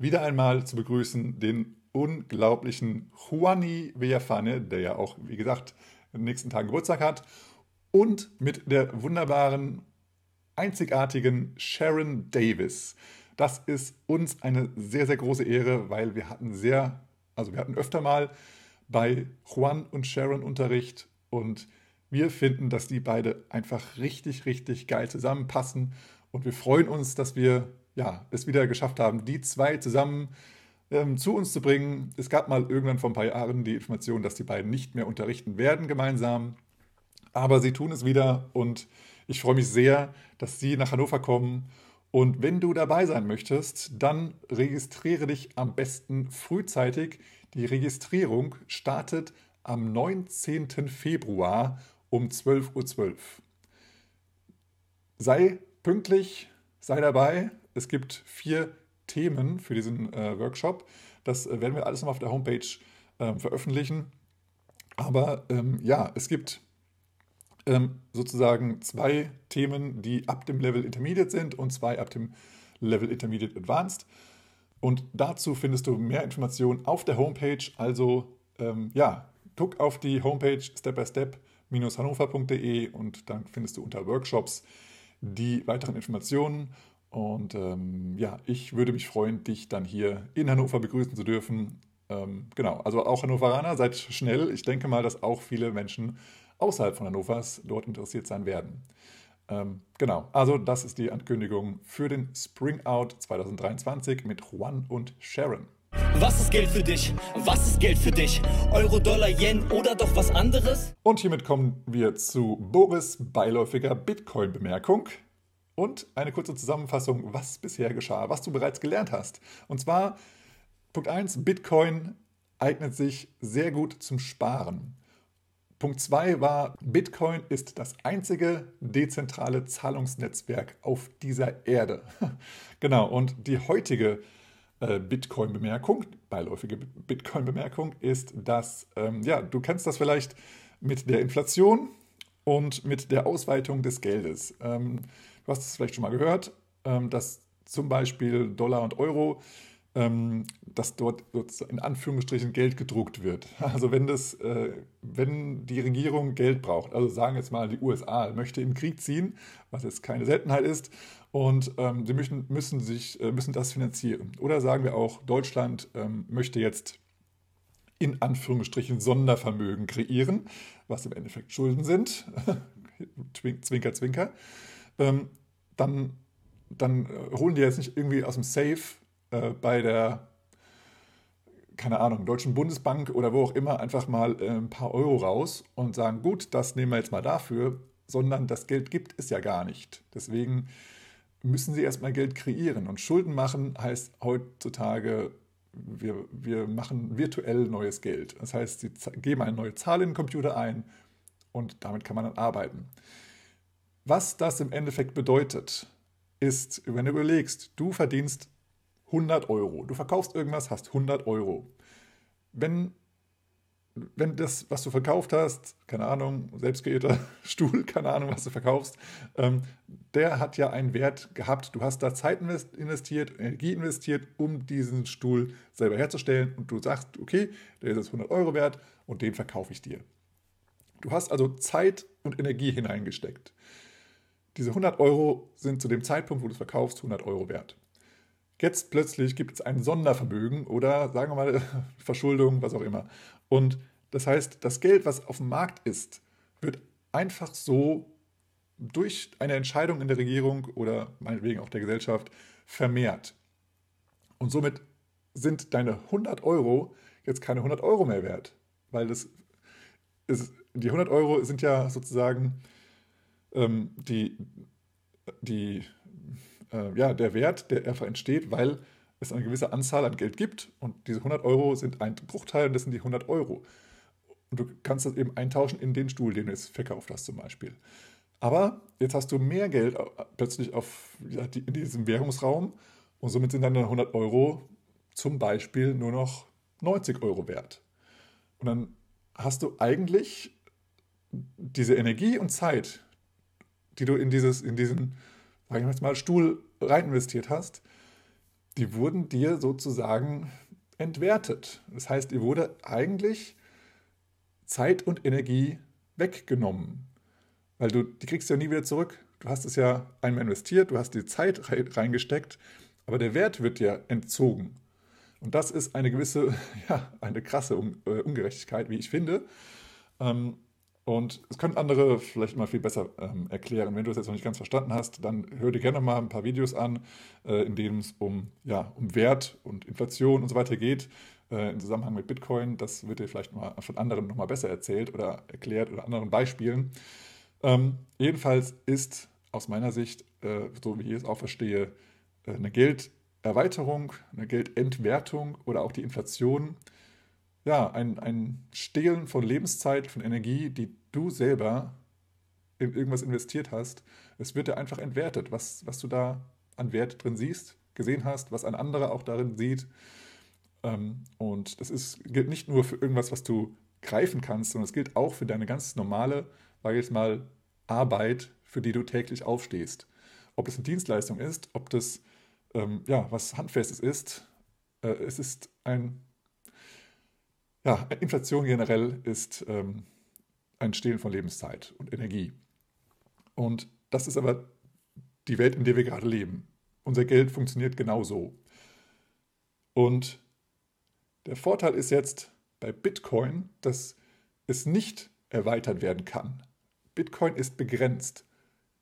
wieder einmal zu begrüßen den unglaublichen Juani Villafane, der ja auch, wie gesagt, den nächsten Tagen Geburtstag hat, und mit der wunderbaren, einzigartigen Sharon Davis. Das ist uns eine sehr, sehr große Ehre, weil wir hatten sehr, also wir hatten öfter mal bei Juan und Sharon Unterricht und wir finden, dass die beide einfach richtig, richtig geil zusammenpassen und wir freuen uns, dass wir ja, es wieder geschafft haben, die zwei zusammen ähm, zu uns zu bringen. Es gab mal irgendwann vor ein paar Jahren die Information, dass die beiden nicht mehr unterrichten werden gemeinsam. Aber sie tun es wieder und ich freue mich sehr, dass sie nach Hannover kommen. Und wenn du dabei sein möchtest, dann registriere dich am besten frühzeitig. Die Registrierung startet am 19. Februar um 12.12 Uhr. .12. Sei pünktlich, sei dabei, es gibt vier Themen für diesen äh, Workshop. Das äh, werden wir alles noch auf der Homepage äh, veröffentlichen. Aber ähm, ja, es gibt ähm, sozusagen zwei Themen, die ab dem Level Intermediate sind und zwei ab dem Level Intermediate Advanced. Und dazu findest du mehr Informationen auf der Homepage. Also ähm, ja, guck auf die Homepage step-by-step-hannover.de und dann findest du unter Workshops die weiteren Informationen. Und ähm, ja, ich würde mich freuen, dich dann hier in Hannover begrüßen zu dürfen. Ähm, genau, also auch Hannoveraner, seid schnell. Ich denke mal, dass auch viele Menschen außerhalb von Hannovers dort interessiert sein werden. Ähm, genau, also das ist die Ankündigung für den Spring Out 2023 mit Juan und Sharon. Was ist Geld für dich? Was ist Geld für dich? Euro, Dollar, Yen oder doch was anderes? Und hiermit kommen wir zu Boris beiläufiger Bitcoin-Bemerkung und eine kurze Zusammenfassung, was bisher geschah, was du bereits gelernt hast. Und zwar, Punkt 1, Bitcoin eignet sich sehr gut zum Sparen. Punkt 2 war, Bitcoin ist das einzige dezentrale Zahlungsnetzwerk auf dieser Erde. genau, und die heutige äh, Bitcoin-Bemerkung, beiläufige Bitcoin-Bemerkung, ist, dass, ähm, ja, du kennst das vielleicht mit der Inflation und mit der Ausweitung des Geldes. Ähm, Du hast es vielleicht schon mal gehört, ähm, dass zum Beispiel Dollar und Euro, ähm, dass dort in Anführungsstrichen Geld gedruckt wird. Also wenn, das, äh, wenn die Regierung Geld braucht, also sagen jetzt mal die USA möchte in Krieg ziehen, was jetzt keine Seltenheit ist, und ähm, sie müssen, müssen, sich, äh, müssen das finanzieren. Oder sagen wir auch, Deutschland möchte jetzt in Anführungsstrichen Sondervermögen kreieren, was im Endeffekt Schulden sind. zwinker, zwinker ähm, dann, dann äh, holen die jetzt nicht irgendwie aus dem Safe äh, bei der, keine Ahnung, Deutschen Bundesbank oder wo auch immer einfach mal äh, ein paar Euro raus und sagen, gut, das nehmen wir jetzt mal dafür, sondern das Geld gibt es ja gar nicht. Deswegen müssen sie erstmal Geld kreieren. Und Schulden machen heißt heutzutage, wir, wir machen virtuell neues Geld. Das heißt, sie geben eine neue Zahl in den Computer ein und damit kann man dann arbeiten. Was das im Endeffekt bedeutet, ist, wenn du überlegst, du verdienst 100 Euro, du verkaufst irgendwas, hast 100 Euro. Wenn wenn das, was du verkauft hast, keine Ahnung, selbstgeähter Stuhl, keine Ahnung, was du verkaufst, ähm, der hat ja einen Wert gehabt. Du hast da Zeit investiert, Energie investiert, um diesen Stuhl selber herzustellen und du sagst, okay, der ist jetzt 100 Euro wert und den verkaufe ich dir. Du hast also Zeit und Energie hineingesteckt. Diese 100 Euro sind zu dem Zeitpunkt, wo du es verkaufst, 100 Euro wert. Jetzt plötzlich gibt es ein Sondervermögen oder sagen wir mal Verschuldung, was auch immer. Und das heißt, das Geld, was auf dem Markt ist, wird einfach so durch eine Entscheidung in der Regierung oder meinetwegen auch der Gesellschaft vermehrt. Und somit sind deine 100 Euro jetzt keine 100 Euro mehr wert, weil das ist, die 100 Euro sind ja sozusagen ähm, die, die äh, ja, der Wert, der einfach entsteht, weil es eine gewisse Anzahl an Geld gibt und diese 100 Euro sind ein Bruchteil und das sind die 100 Euro. Und du kannst das eben eintauschen in den Stuhl, den du jetzt verkauft hast zum Beispiel. Aber jetzt hast du mehr Geld plötzlich auf, ja, die, in diesem Währungsraum und somit sind dann 100 Euro zum Beispiel nur noch 90 Euro wert. Und dann hast du eigentlich diese Energie und Zeit, die du in, dieses, in diesen sage ich mal, Stuhl rein investiert hast, die wurden dir sozusagen entwertet. Das heißt, dir wurde eigentlich Zeit und Energie weggenommen. Weil du, die kriegst du ja nie wieder zurück. Du hast es ja einmal investiert, du hast die Zeit reingesteckt, aber der Wert wird dir entzogen. Und das ist eine gewisse, ja, eine krasse äh, Ungerechtigkeit, wie ich finde. Ähm, und es können andere vielleicht mal viel besser ähm, erklären. Wenn du es jetzt noch nicht ganz verstanden hast, dann hör dir gerne mal ein paar Videos an, äh, in denen es um, ja, um Wert und Inflation und so weiter geht, äh, im Zusammenhang mit Bitcoin. Das wird dir vielleicht mal von anderen nochmal besser erzählt oder erklärt oder anderen Beispielen. Ähm, jedenfalls ist aus meiner Sicht, äh, so wie ich es auch verstehe, äh, eine Gelderweiterung, eine Geldentwertung oder auch die Inflation ja, ein, ein Stehlen von Lebenszeit, von Energie, die du selber in irgendwas investiert hast. Es wird dir einfach entwertet, was, was du da an Wert drin siehst, gesehen hast, was ein anderer auch darin sieht. Ähm, und das ist, gilt nicht nur für irgendwas, was du greifen kannst, sondern es gilt auch für deine ganz normale, sage ich mal, Arbeit, für die du täglich aufstehst. Ob das eine Dienstleistung ist, ob das ähm, ja, was Handfestes ist, äh, es ist ein ja, Inflation generell ist ähm, ein Stehlen von Lebenszeit und Energie. Und das ist aber die Welt, in der wir gerade leben. Unser Geld funktioniert genauso. Und der Vorteil ist jetzt bei Bitcoin, dass es nicht erweitert werden kann. Bitcoin ist begrenzt,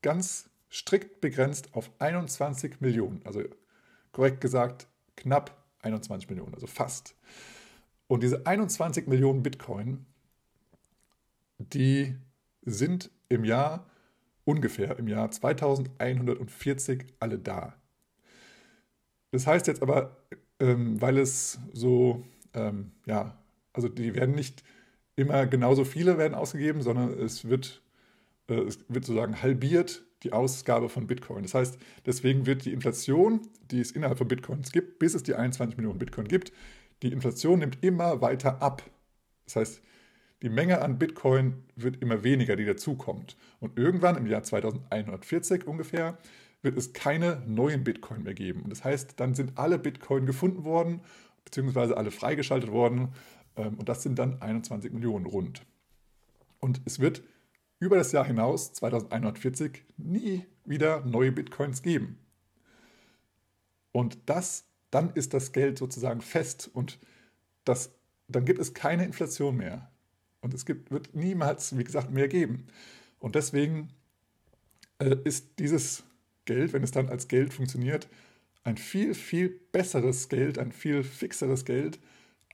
ganz strikt begrenzt auf 21 Millionen, also korrekt gesagt knapp 21 Millionen, also fast. Und diese 21 Millionen Bitcoin, die sind im Jahr ungefähr im Jahr 2140 alle da. Das heißt jetzt aber, ähm, weil es so, ähm, ja, also die werden nicht immer genauso viele werden ausgegeben, sondern es wird, äh, es wird sozusagen halbiert die Ausgabe von Bitcoin. Das heißt, deswegen wird die Inflation, die es innerhalb von Bitcoins gibt, bis es die 21 Millionen Bitcoin gibt, die Inflation nimmt immer weiter ab. Das heißt, die Menge an Bitcoin wird immer weniger, die dazukommt. Und irgendwann im Jahr 2140 ungefähr wird es keine neuen Bitcoin mehr geben. Und das heißt, dann sind alle Bitcoin gefunden worden, beziehungsweise alle freigeschaltet worden. Ähm, und das sind dann 21 Millionen rund. Und es wird über das Jahr hinaus, 2140, nie wieder neue Bitcoins geben. Und das dann ist das Geld sozusagen fest und das, dann gibt es keine Inflation mehr. Und es gibt, wird niemals, wie gesagt, mehr geben. Und deswegen äh, ist dieses Geld, wenn es dann als Geld funktioniert, ein viel, viel besseres Geld, ein viel fixeres Geld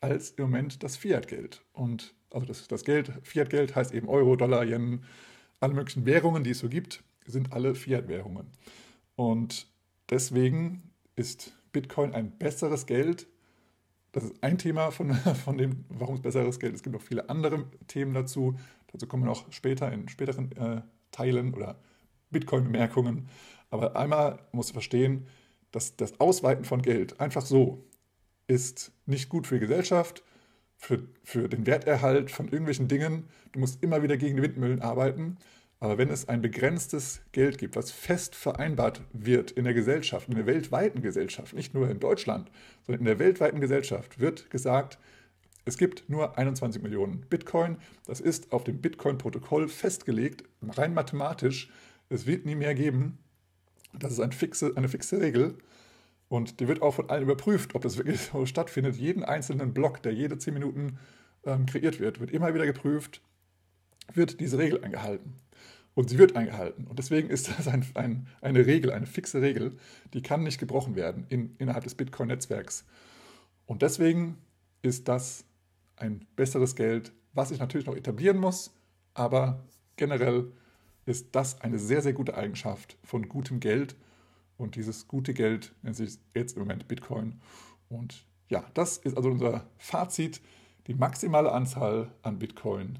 als im Moment das Fiat-Geld. Und also das, das Geld, Fiat-Geld heißt eben Euro, Dollar, Yen, alle möglichen Währungen, die es so gibt, sind alle Fiat-Währungen. Und deswegen ist Bitcoin ein besseres Geld? Das ist ein Thema von, von dem, warum es besseres Geld ist. Es gibt noch viele andere Themen dazu. Dazu kommen wir noch später in späteren äh, Teilen oder Bitcoin-Bemerkungen. Aber einmal musst du verstehen, dass das Ausweiten von Geld einfach so ist nicht gut für die Gesellschaft für, für den Werterhalt von irgendwelchen Dingen. Du musst immer wieder gegen die Windmühlen arbeiten. Aber wenn es ein begrenztes Geld gibt, was fest vereinbart wird in der Gesellschaft, in der weltweiten Gesellschaft, nicht nur in Deutschland, sondern in der weltweiten Gesellschaft, wird gesagt, es gibt nur 21 Millionen Bitcoin. Das ist auf dem Bitcoin-Protokoll festgelegt, rein mathematisch. Es wird nie mehr geben. Das ist eine fixe, eine fixe Regel. Und die wird auch von allen überprüft, ob das wirklich so stattfindet. Jeden einzelnen Block, der jede 10 Minuten ähm, kreiert wird, wird immer wieder geprüft, wird diese Regel eingehalten. Und sie wird eingehalten. Und deswegen ist das ein, ein, eine Regel, eine fixe Regel, die kann nicht gebrochen werden in, innerhalb des Bitcoin-Netzwerks. Und deswegen ist das ein besseres Geld, was ich natürlich noch etablieren muss, aber generell ist das eine sehr, sehr gute Eigenschaft von gutem Geld. Und dieses gute Geld nennt sich jetzt im Moment Bitcoin. Und ja, das ist also unser Fazit. Die maximale Anzahl an Bitcoin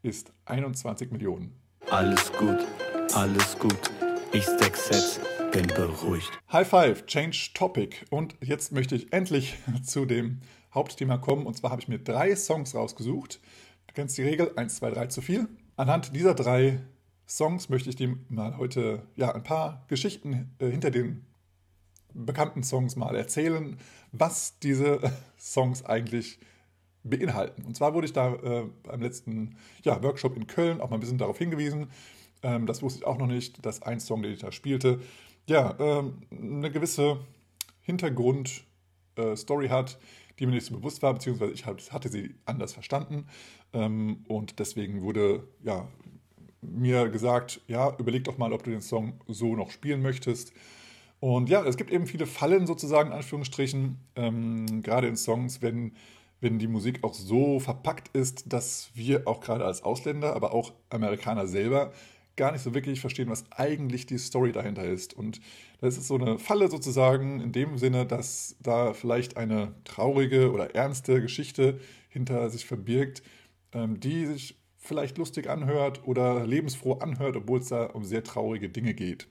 ist 21 Millionen. Alles gut, alles gut. Ich stack Sets, bin beruhigt. High Five, Change Topic. Und jetzt möchte ich endlich zu dem Hauptthema kommen. Und zwar habe ich mir drei Songs rausgesucht. Du kennst die Regel, 1, 2, 3 zu viel. Anhand dieser drei Songs möchte ich dir mal heute ja, ein paar Geschichten äh, hinter den bekannten Songs mal erzählen, was diese Songs eigentlich beinhalten. Und zwar wurde ich da äh, beim letzten ja, Workshop in Köln auch mal ein bisschen darauf hingewiesen. Ähm, das wusste ich auch noch nicht, dass ein Song, den ich da spielte, ja, ähm, eine gewisse Hintergrundstory äh, hat, die mir nicht so bewusst war, beziehungsweise ich hatte sie anders verstanden. Ähm, und deswegen wurde ja, mir gesagt, ja, überleg doch mal, ob du den Song so noch spielen möchtest. Und ja, es gibt eben viele Fallen sozusagen, in Anführungsstrichen, ähm, gerade in Songs, wenn wenn die Musik auch so verpackt ist, dass wir auch gerade als Ausländer, aber auch Amerikaner selber gar nicht so wirklich verstehen, was eigentlich die Story dahinter ist. Und das ist so eine Falle sozusagen in dem Sinne, dass da vielleicht eine traurige oder ernste Geschichte hinter sich verbirgt, ähm, die sich vielleicht lustig anhört oder lebensfroh anhört, obwohl es da um sehr traurige Dinge geht.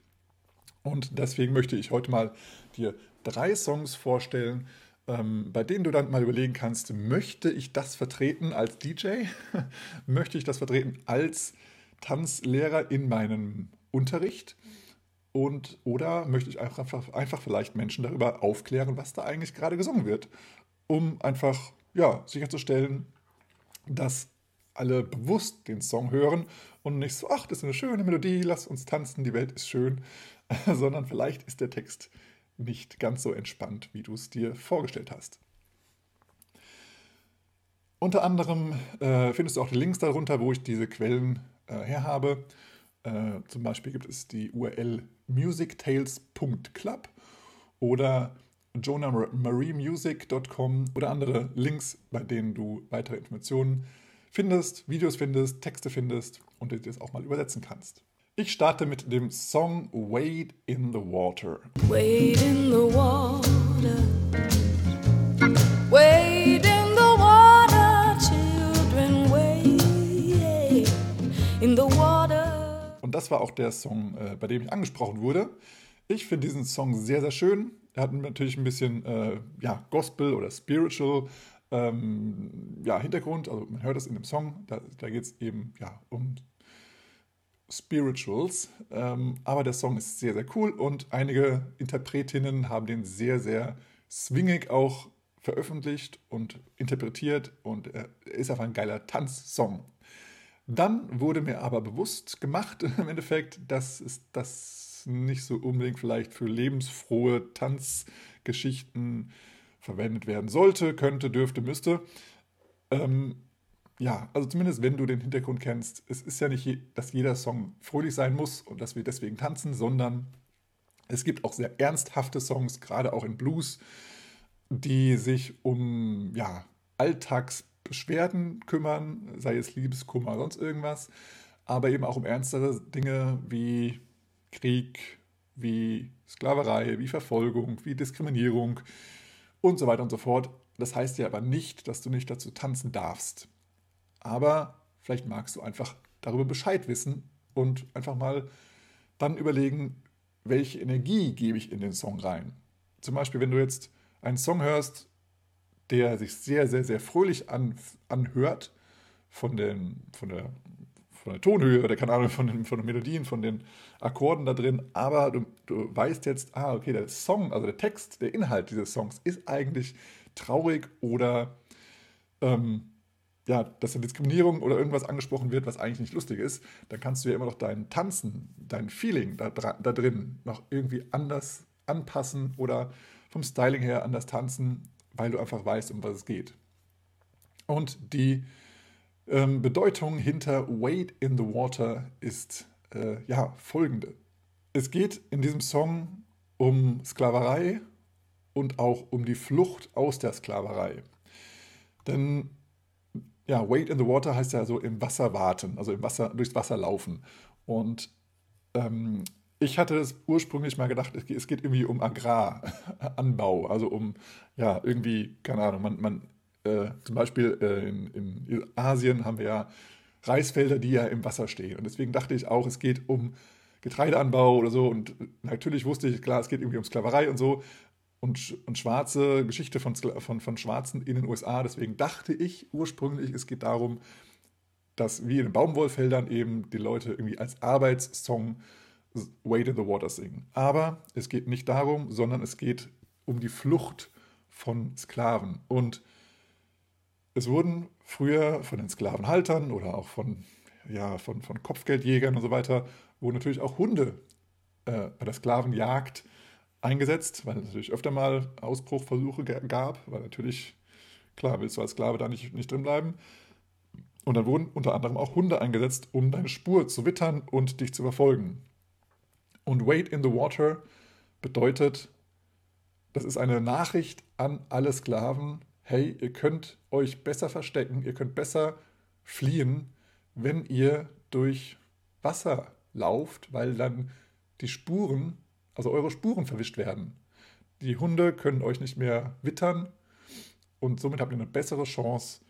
Und deswegen möchte ich heute mal dir drei Songs vorstellen, ähm, bei denen du dann mal überlegen kannst, möchte ich das vertreten als DJ? möchte ich das vertreten als Tanzlehrer in meinem Unterricht? Und, oder möchte ich einfach, einfach vielleicht Menschen darüber aufklären, was da eigentlich gerade gesungen wird, um einfach ja, sicherzustellen, dass alle bewusst den Song hören und nicht so, ach, das ist eine schöne Melodie, lass uns tanzen, die Welt ist schön, sondern vielleicht ist der Text nicht ganz so entspannt, wie du es dir vorgestellt hast. Unter anderem äh, findest du auch die Links darunter, wo ich diese Quellen äh, herhabe. Äh, zum Beispiel gibt es die URL musictales.club oder jonahmariemusic.com oder andere Links, bei denen du weitere Informationen findest, Videos findest, Texte findest und dir das auch mal übersetzen kannst. Ich starte mit dem Song Wade in the Water. Wade in the water. Wade in the water, children, wade in the water. Und das war auch der Song, äh, bei dem ich angesprochen wurde. Ich finde diesen Song sehr, sehr schön. Er hat natürlich ein bisschen äh, ja, Gospel oder Spiritual ähm, ja, Hintergrund. Also man hört es in dem Song. Da, da geht es eben ja, um Spirituals. Ähm, aber der Song ist sehr, sehr cool und einige Interpretinnen haben den sehr, sehr swingig auch veröffentlicht und interpretiert und er ist einfach ein geiler Tanzsong. Dann wurde mir aber bewusst gemacht im Endeffekt, dass es das nicht so unbedingt vielleicht für lebensfrohe Tanzgeschichten verwendet werden sollte, könnte, dürfte, müsste. Ähm, ja, also zumindest wenn du den Hintergrund kennst, es ist ja nicht, dass jeder Song fröhlich sein muss und dass wir deswegen tanzen, sondern es gibt auch sehr ernsthafte Songs, gerade auch in Blues, die sich um ja, Alltagsbeschwerden kümmern, sei es Liebeskummer oder sonst irgendwas, aber eben auch um ernstere Dinge wie Krieg, wie Sklaverei, wie Verfolgung, wie Diskriminierung und so weiter und so fort. Das heißt ja aber nicht, dass du nicht dazu tanzen darfst. Aber vielleicht magst du einfach darüber Bescheid wissen und einfach mal dann überlegen, welche Energie gebe ich in den Song rein. Zum Beispiel, wenn du jetzt einen Song hörst, der sich sehr, sehr, sehr fröhlich an, anhört von, den, von, der, von der Tonhöhe oder keine Ahnung, von den, von den Melodien, von den Akkorden da drin. Aber du, du weißt jetzt, ah, okay, der Song, also der Text, der Inhalt dieses Songs ist eigentlich traurig oder ähm, ja, dass eine Diskriminierung oder irgendwas angesprochen wird, was eigentlich nicht lustig ist, dann kannst du ja immer noch dein Tanzen, dein Feeling da, da drin noch irgendwie anders anpassen oder vom Styling her anders tanzen, weil du einfach weißt, um was es geht. Und die ähm, Bedeutung hinter Wade in the Water ist äh, ja folgende. Es geht in diesem Song um Sklaverei und auch um die Flucht aus der Sklaverei. Denn ja, Wade in the Water heißt ja so im Wasser warten, also im Wasser, durchs Wasser laufen. Und ähm, ich hatte es ursprünglich mal gedacht, es geht irgendwie um Agraranbau, also um, ja, irgendwie, keine Ahnung, man, man äh, zum Beispiel äh, in, in, Asien haben wir ja Reisfelder, die ja im Wasser stehen. Und deswegen dachte ich auch, es geht um Getreideanbau oder so. Und natürlich wusste ich, klar, es geht irgendwie um Sklaverei und so und, und schwarze Geschichte von, von, von Schwarzen in den USA. Deswegen dachte ich ursprünglich, es geht darum, dass wie in den Baumwollfeldern eben die Leute irgendwie als Arbeitssong Wade in the Water singen. Aber es geht nicht darum, sondern es geht um die Flucht von Sklaven. Und es wurden früher von den Sklavenhaltern oder auch von, ja, von, von Kopfgeldjägern und so weiter, wurden natürlich auch Hunde äh, bei der Sklavenjagd eingesetzt, weil es natürlich öfter mal Ausbruchversuche gab, weil natürlich, klar, willst du als Sklave da nicht, nicht drin bleiben. Und dann wurden unter anderem auch Hunde eingesetzt, um deine Spur zu wittern und dich zu verfolgen. Und Wait in the Water bedeutet, das ist eine Nachricht an alle Sklaven, hey, ihr könnt euch besser verstecken, ihr könnt besser fliehen, wenn ihr durch Wasser lauft, weil dann die Spuren also eure Spuren verwischt werden. Die Hunde können euch nicht mehr wittern und somit habt ihr eine bessere Chance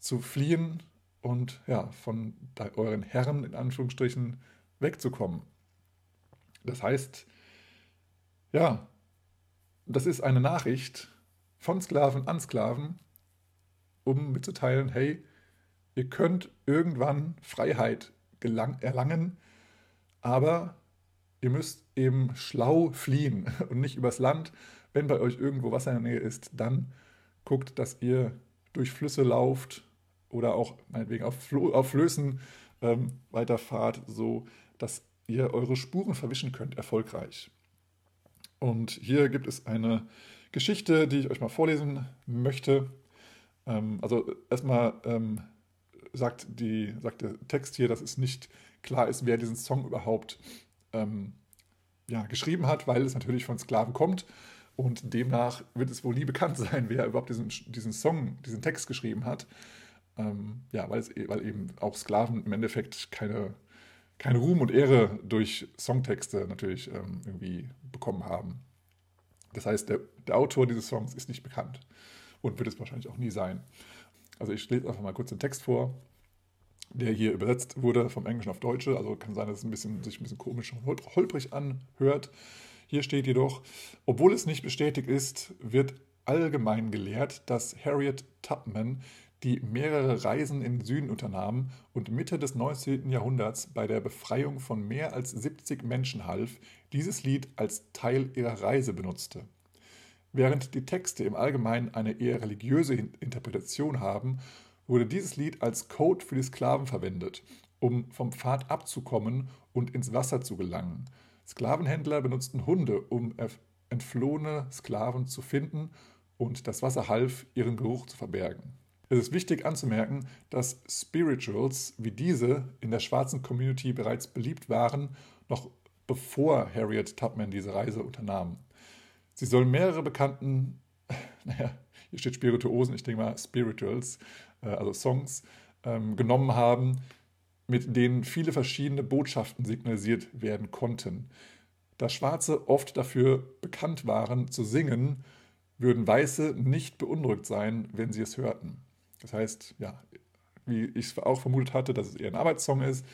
zu fliehen und ja, von euren Herren in Anführungsstrichen wegzukommen. Das heißt, ja, das ist eine Nachricht von Sklaven an Sklaven, um mitzuteilen, hey, ihr könnt irgendwann Freiheit erlangen, aber ihr müsst eben schlau fliehen und nicht übers Land. Wenn bei euch irgendwo Wasser in der Nähe ist, dann guckt, dass ihr durch Flüsse lauft oder auch meinetwegen auf, Flo auf Flößen ähm, weiterfahrt, so dass ihr eure Spuren verwischen könnt, erfolgreich. Und hier gibt es eine Geschichte, die ich euch mal vorlesen möchte. Ähm, also erstmal ähm, sagt, sagt der Text hier, dass es nicht klar ist, wer diesen Song überhaupt ähm, ja, geschrieben hat, weil es natürlich von Sklaven kommt. Und demnach wird es wohl nie bekannt sein, wer überhaupt diesen, diesen Song, diesen Text geschrieben hat. Ähm, ja, weil, es, weil eben auch Sklaven im Endeffekt keine, keine Ruhm und Ehre durch Songtexte natürlich ähm, irgendwie bekommen haben. Das heißt, der, der Autor dieses Songs ist nicht bekannt und wird es wahrscheinlich auch nie sein. Also ich lese einfach mal kurz den Text vor der hier übersetzt wurde vom Englischen auf Deutsche. Also kann sein, dass es ein bisschen, sich ein bisschen komisch und holprig anhört. Hier steht jedoch, obwohl es nicht bestätigt ist, wird allgemein gelehrt, dass Harriet Tubman, die mehrere Reisen in den Süden unternahm und Mitte des 19. Jahrhunderts bei der Befreiung von mehr als 70 Menschen half, dieses Lied als Teil ihrer Reise benutzte. Während die Texte im Allgemeinen eine eher religiöse Interpretation haben, wurde dieses Lied als Code für die Sklaven verwendet, um vom Pfad abzukommen und ins Wasser zu gelangen. Sklavenhändler benutzten Hunde, um entflohene Sklaven zu finden und das Wasser half, ihren Geruch zu verbergen. Es ist wichtig anzumerken, dass Spirituals wie diese in der schwarzen Community bereits beliebt waren, noch bevor Harriet Tubman diese Reise unternahm. Sie sollen mehrere bekannten, naja, hier steht Spirituosen, ich denke mal Spirituals, also Songs, ähm, genommen haben, mit denen viele verschiedene Botschaften signalisiert werden konnten. Da Schwarze oft dafür bekannt waren, zu singen, würden Weiße nicht beunruhigt sein, wenn sie es hörten. Das heißt, ja, wie ich es auch vermutet hatte, dass es eher ein Arbeitssong ist.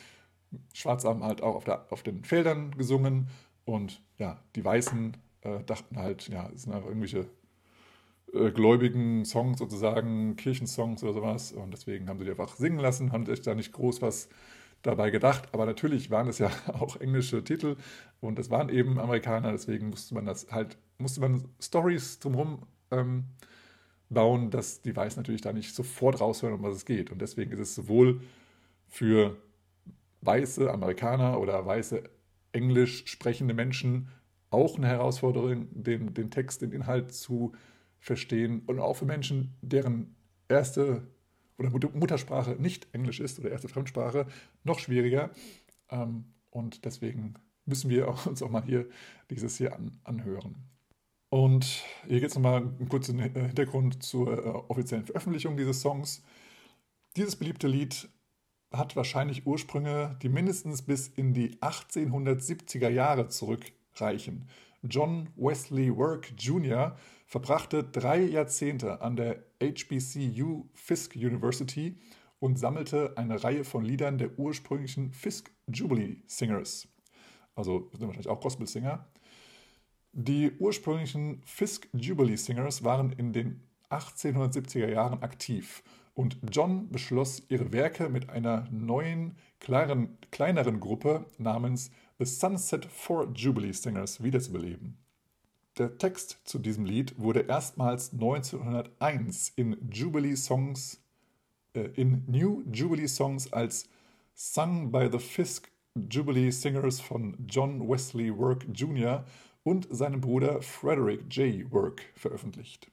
Schwarze haben halt auch auf, der, auf den Feldern gesungen und ja, die Weißen äh, dachten halt, ja, es sind einfach irgendwelche äh, gläubigen Songs sozusagen, Kirchensongs oder sowas. Und deswegen haben sie die einfach singen lassen, haben sich da nicht groß was dabei gedacht. Aber natürlich waren es ja auch englische Titel und es waren eben Amerikaner, deswegen musste man das halt, musste man Stories drumherum ähm, bauen, dass die Weiß natürlich da nicht sofort raushören, um was es geht. Und deswegen ist es sowohl für weiße Amerikaner oder weiße englisch sprechende Menschen auch eine Herausforderung, den, den Text, den Inhalt zu verstehen und auch für Menschen, deren erste oder Muttersprache nicht Englisch ist oder erste Fremdsprache, noch schwieriger. Ähm, und deswegen müssen wir uns auch mal hier dieses hier an, anhören. Und hier geht es nochmal einen kurzen Hintergrund zur äh, offiziellen Veröffentlichung dieses Songs. Dieses beliebte Lied hat wahrscheinlich Ursprünge, die mindestens bis in die 1870er Jahre zurückreichen. John Wesley Work Jr. verbrachte drei Jahrzehnte an der HBCU Fisk University und sammelte eine Reihe von Liedern der ursprünglichen Fisk Jubilee Singers. Also sind wahrscheinlich auch Gospel-Singer. Die ursprünglichen Fisk Jubilee Singers waren in den 1870er Jahren aktiv und John beschloss, ihre Werke mit einer neuen, kleineren, kleineren Gruppe namens The Sunset Four Jubilee Singers wiederzubeleben. Der Text zu diesem Lied wurde erstmals 1901 in Jubilee Songs, äh, in New Jubilee Songs als Sung by the Fisk Jubilee Singers von John Wesley Work Jr. und seinem Bruder Frederick J. Work veröffentlicht.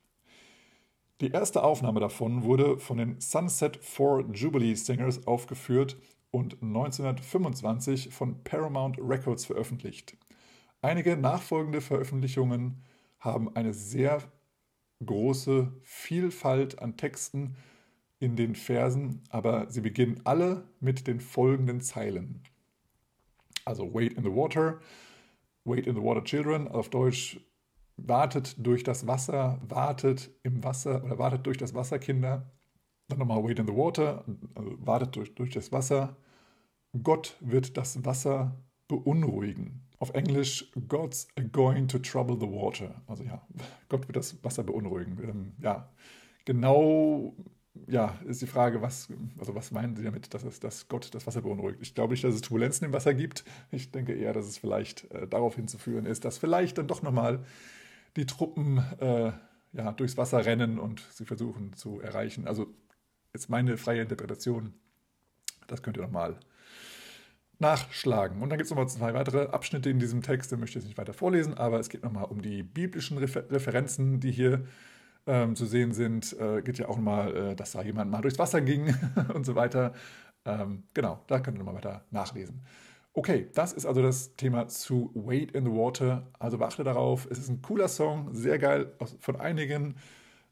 Die erste Aufnahme davon wurde von den Sunset Four Jubilee Singers aufgeführt und 1925 von Paramount Records veröffentlicht. Einige nachfolgende Veröffentlichungen haben eine sehr große Vielfalt an Texten in den Versen, aber sie beginnen alle mit den folgenden Zeilen. Also Wait in the Water, Wait in the Water Children, auf Deutsch wartet durch das Wasser, wartet im Wasser oder wartet durch das Wasser, Kinder. Dann nochmal Wait in the Water, also wartet durch, durch das Wasser. Gott wird das Wasser beunruhigen. Auf Englisch, God's going to trouble the water. Also ja, Gott wird das Wasser beunruhigen. Ähm, ja, genau, ja, ist die Frage, was, also was meinen Sie damit, dass, es, dass Gott das Wasser beunruhigt? Ich glaube nicht, dass es Turbulenzen im Wasser gibt. Ich denke eher, dass es vielleicht äh, darauf hinzuführen ist, dass vielleicht dann doch nochmal die Truppen äh, ja, durchs Wasser rennen und sie versuchen zu erreichen. Also jetzt meine freie Interpretation. Das könnt ihr nochmal nachschlagen. Und dann gibt es nochmal zwei weitere Abschnitte in diesem Text, den möchte ich jetzt nicht weiter vorlesen, aber es geht nochmal um die biblischen Refer Referenzen, die hier ähm, zu sehen sind. Äh, geht ja auch nochmal, äh, dass da jemand mal durchs Wasser ging und so weiter. Ähm, genau, da könnt ihr nochmal weiter nachlesen. Okay, das ist also das Thema zu Wade in the Water. Also beachte darauf, es ist ein cooler Song, sehr geil, von einigen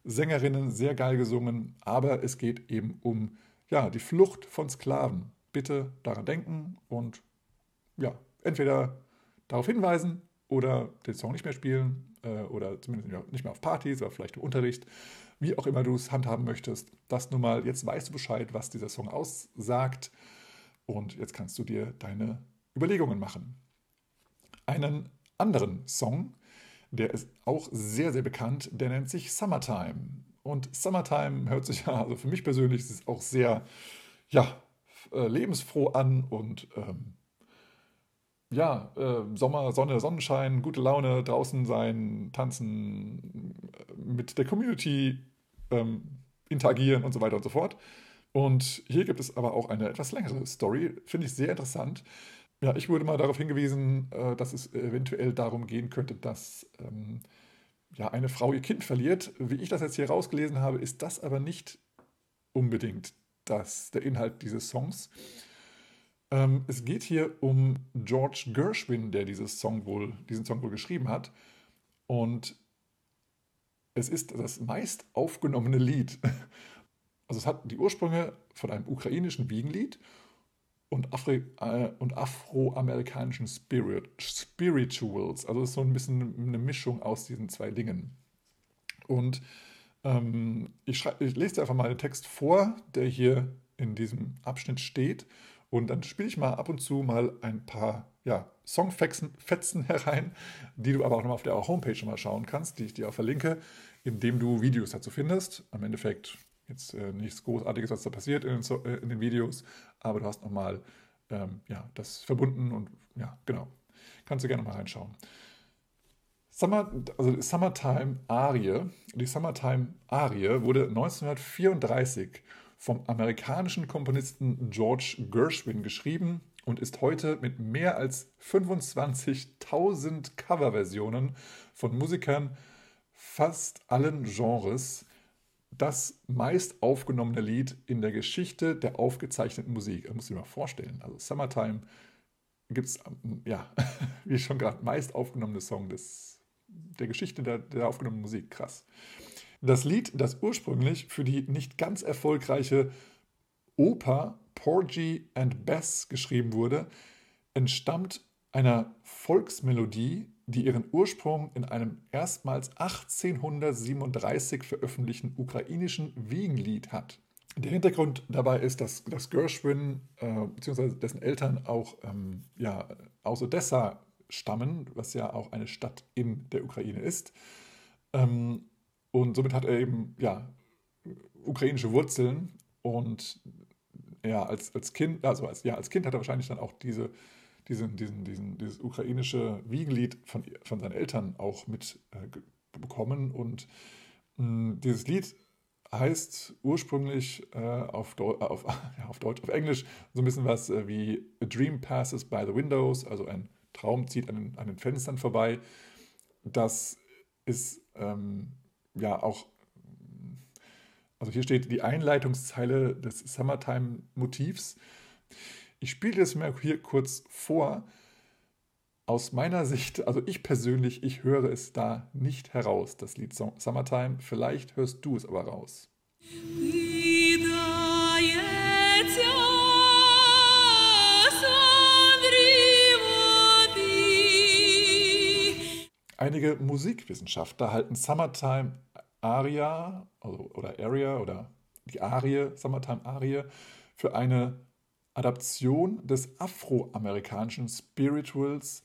Sängerinnen sehr geil gesungen, aber es geht eben um ja, die Flucht von Sklaven. Bitte daran denken und ja, entweder darauf hinweisen oder den Song nicht mehr spielen äh, oder zumindest nicht mehr auf Partys oder vielleicht im Unterricht, wie auch immer du es handhaben möchtest. Das nun mal, jetzt weißt du Bescheid, was dieser Song aussagt und jetzt kannst du dir deine Überlegungen machen. Einen anderen Song, der ist auch sehr, sehr bekannt, der nennt sich Summertime. Und Summertime hört sich ja, also für mich persönlich ist auch sehr, ja, äh, lebensfroh an und ähm, ja, äh, Sommer, Sonne, Sonnenschein, gute Laune, draußen sein, tanzen, äh, mit der Community ähm, interagieren und so weiter und so fort. Und hier gibt es aber auch eine etwas längere Story, finde ich sehr interessant. Ja, ich wurde mal darauf hingewiesen, äh, dass es eventuell darum gehen könnte, dass ähm, ja, eine Frau ihr Kind verliert. Wie ich das jetzt hier rausgelesen habe, ist das aber nicht unbedingt das, der Inhalt dieses Songs. Ähm, es geht hier um George Gershwin, der dieses Song wohl, diesen Song wohl geschrieben hat. Und es ist das meist aufgenommene Lied. Also es hat die Ursprünge von einem ukrainischen Wiegenlied und, Afri äh, und afroamerikanischen Spirit Spirituals. Also ist so ein bisschen eine Mischung aus diesen zwei Dingen. Und ähm, ich, ich lese dir einfach mal den Text vor, der hier in diesem Abschnitt steht. Und dann spiele ich mal ab und zu mal ein paar ja, Songfetzen herein, die du aber auch nochmal auf der Homepage mal schauen kannst, die ich dir auch verlinke, indem du Videos dazu findest. Am Endeffekt jetzt äh, nichts Großartiges, was da passiert in den, so äh, in den Videos, aber du hast nochmal ähm, ja, das verbunden und ja, genau. Kannst du gerne mal reinschauen. Summer, also Summertime Arie, die Summertime Arie wurde 1934 vom amerikanischen Komponisten George Gershwin geschrieben und ist heute mit mehr als 25.000 Coverversionen von Musikern fast allen Genres das meist aufgenommene Lied in der Geschichte der aufgezeichneten Musik. Das muss ich mal vorstellen. Also Summertime gibt es, ja, wie schon gerade, meist aufgenommene Song des, der Geschichte der, der aufgenommenen Musik. Krass. Das Lied, das ursprünglich für die nicht ganz erfolgreiche Oper Porgy and Bess geschrieben wurde, entstammt einer Volksmelodie, die ihren Ursprung in einem erstmals 1837 veröffentlichten ukrainischen Wiegenlied hat. Der Hintergrund dabei ist, dass, dass Gershwin äh, bzw. dessen Eltern auch ähm, ja, aus Odessa stammen, was ja auch eine Stadt in der Ukraine ist. Ähm, und somit hat er eben ja, ukrainische Wurzeln und ja, als, als Kind, also als, ja, als Kind hat er wahrscheinlich dann auch diese, diesen, diesen, diesen, dieses ukrainische Wiegenlied von, von seinen Eltern auch mit äh. Und mh, hm, dieses Lied heißt ursprünglich äh, auf, Deu äh, auf, ja, auf Deutsch, auf Englisch so ein bisschen was äh, wie A Dream Passes by the Windows, also ein Traum zieht an den, an den Fenstern vorbei. Das ist ähm, ja auch, also hier steht die Einleitungszeile des Summertime-Motivs. Ich spiele das mal hier kurz vor. Aus meiner Sicht, also ich persönlich, ich höre es da nicht heraus, das Lied Summertime. Vielleicht hörst du es aber raus. Einige Musikwissenschaftler halten Summertime Aria also, oder Area oder die Arie, Summertime Arie, für eine Adaption des afroamerikanischen Spirituals.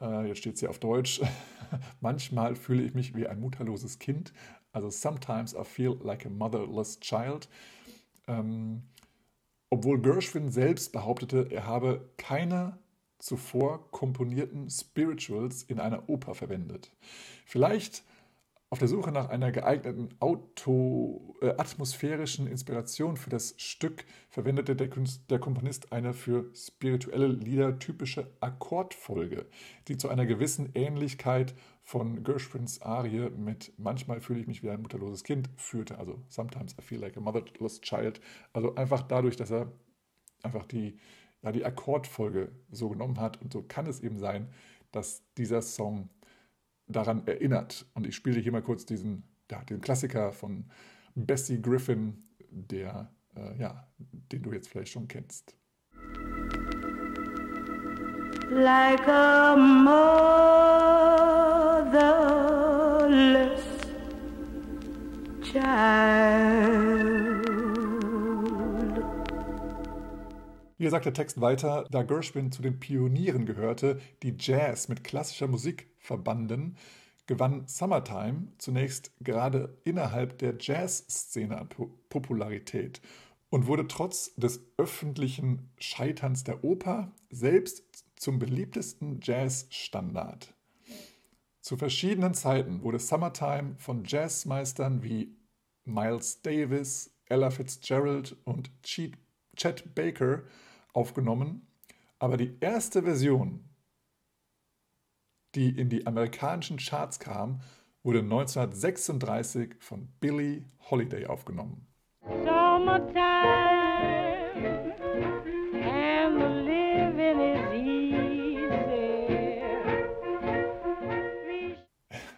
Äh, jetzt steht es hier auf Deutsch. Manchmal fühle ich mich wie ein mutterloses Kind. Also sometimes I feel like a motherless child. Ähm, obwohl Gershwin selbst behauptete, er habe keine zuvor komponierten Spirituals in einer Oper verwendet. Vielleicht auf der Suche nach einer geeigneten Auto, äh, atmosphärischen Inspiration für das Stück verwendete der, Künst, der Komponist eine für spirituelle Lieder typische Akkordfolge, die zu einer gewissen Ähnlichkeit von Gershwins Arie mit Manchmal fühle ich mich wie ein mutterloses Kind führte. Also Sometimes I feel like a motherless child. Also einfach dadurch, dass er einfach die ja, die Akkordfolge so genommen hat. Und so kann es eben sein, dass dieser Song daran erinnert. Und ich spiele hier mal kurz diesen, ja, den Klassiker von Bessie Griffin, der, äh, ja, den du jetzt vielleicht schon kennst. Like a motherless child. Hier sagt der Text weiter, da Gershwin zu den Pionieren gehörte, die Jazz mit klassischer Musik verbanden, gewann Summertime zunächst gerade innerhalb der Jazzszene an Popularität und wurde trotz des öffentlichen Scheiterns der Oper selbst zum beliebtesten Jazzstandard. Zu verschiedenen Zeiten wurde Summertime von Jazzmeistern wie Miles Davis, Ella Fitzgerald und Chet Baker aufgenommen, aber die erste Version, die in die amerikanischen Charts kam, wurde 1936 von Billie Holiday aufgenommen.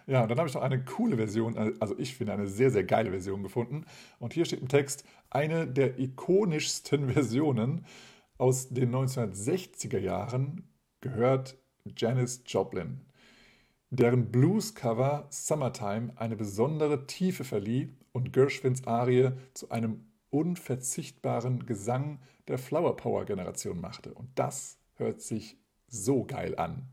Ja, und dann habe ich noch eine coole Version, also ich finde eine sehr, sehr geile Version gefunden. Und hier steht im Text, eine der ikonischsten Versionen aus den 1960er Jahren gehört Janis Joplin, deren Blues-Cover Summertime eine besondere Tiefe verlieh und Gershwins Arie zu einem unverzichtbaren Gesang der Flower Power Generation machte. Und das hört sich so geil an.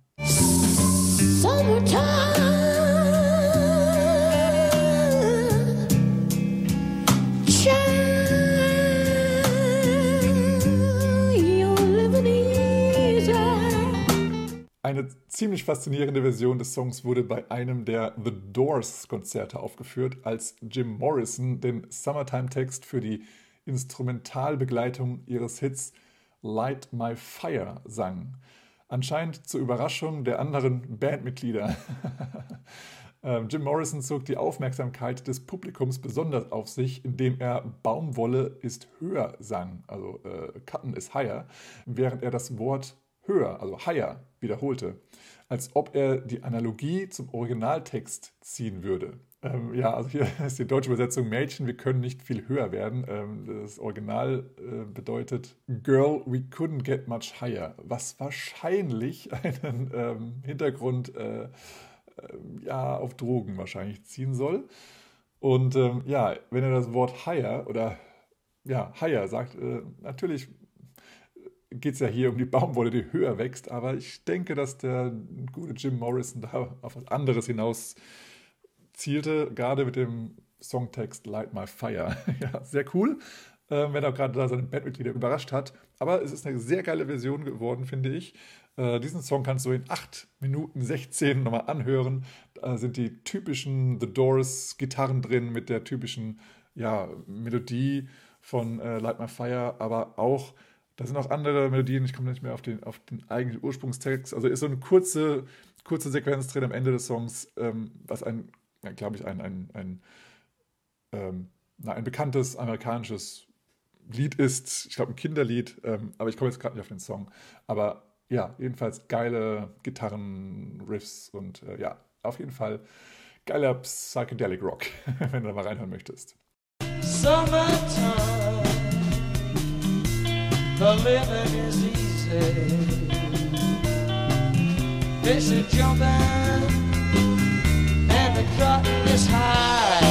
Eine ziemlich faszinierende Version des Songs wurde bei einem der The Doors Konzerte aufgeführt, als Jim Morrison den Summertime-Text für die Instrumentalbegleitung ihres Hits Light My Fire sang. Anscheinend zur Überraschung der anderen Bandmitglieder. Ähm, Jim Morrison zog die Aufmerksamkeit des Publikums besonders auf sich, indem er Baumwolle ist höher sang, also äh, Cutten is higher, während er das Wort höher, also higher, wiederholte, als ob er die Analogie zum Originaltext ziehen würde. Ähm, ja, also hier ist die deutsche Übersetzung Mädchen, wir können nicht viel höher werden. Ähm, das Original äh, bedeutet Girl, we couldn't get much higher, was wahrscheinlich einen ähm, Hintergrund äh, äh, ja, auf Drogen wahrscheinlich ziehen soll. Und ähm, ja, wenn er das Wort higher oder ja, higher sagt, äh, natürlich geht es ja hier um die Baumwolle, die höher wächst, aber ich denke, dass der gute Jim Morrison da auf was anderes hinaus zielte, gerade mit dem Songtext Light My Fire. ja, sehr cool, äh, wenn er gerade da seine Bandmitglieder überrascht hat. Aber es ist eine sehr geile Version geworden, finde ich. Äh, diesen Song kannst du in 8 Minuten 16 nochmal anhören. Da sind die typischen The Doors Gitarren drin mit der typischen ja, Melodie von äh, Light My Fire, aber auch da sind auch andere Melodien, ich komme nicht mehr auf den, auf den eigentlichen Ursprungstext. Also ist so eine kurze, kurze Sequenz drin am Ende des Songs, ähm, was ein, glaube ich, ein, ein, ein, ähm, na, ein bekanntes amerikanisches Lied ist. Ich glaube, ein Kinderlied, ähm, aber ich komme jetzt gerade nicht auf den Song. Aber ja, jedenfalls geile Gitarren-Riffs und äh, ja, auf jeden Fall geiler Psychedelic Rock, wenn du da mal reinhören möchtest. Summertime. The living is easy. It's a jumping and the cut is high.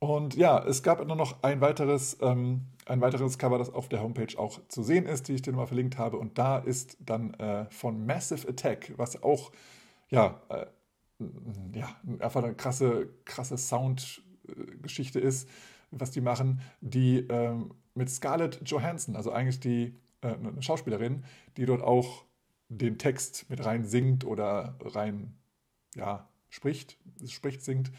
Und ja, es gab nur noch ein weiteres, ähm, ein weiteres Cover, das auf der Homepage auch zu sehen ist, die ich dir mal verlinkt habe. Und da ist dann äh, von Massive Attack, was auch ja, äh, ja einfach eine krasse, krasse Soundgeschichte ist, was die machen, die ähm, mit Scarlett Johansson, also eigentlich die äh, Schauspielerin, die dort auch den Text mit rein singt oder rein ja, spricht, spricht, singt.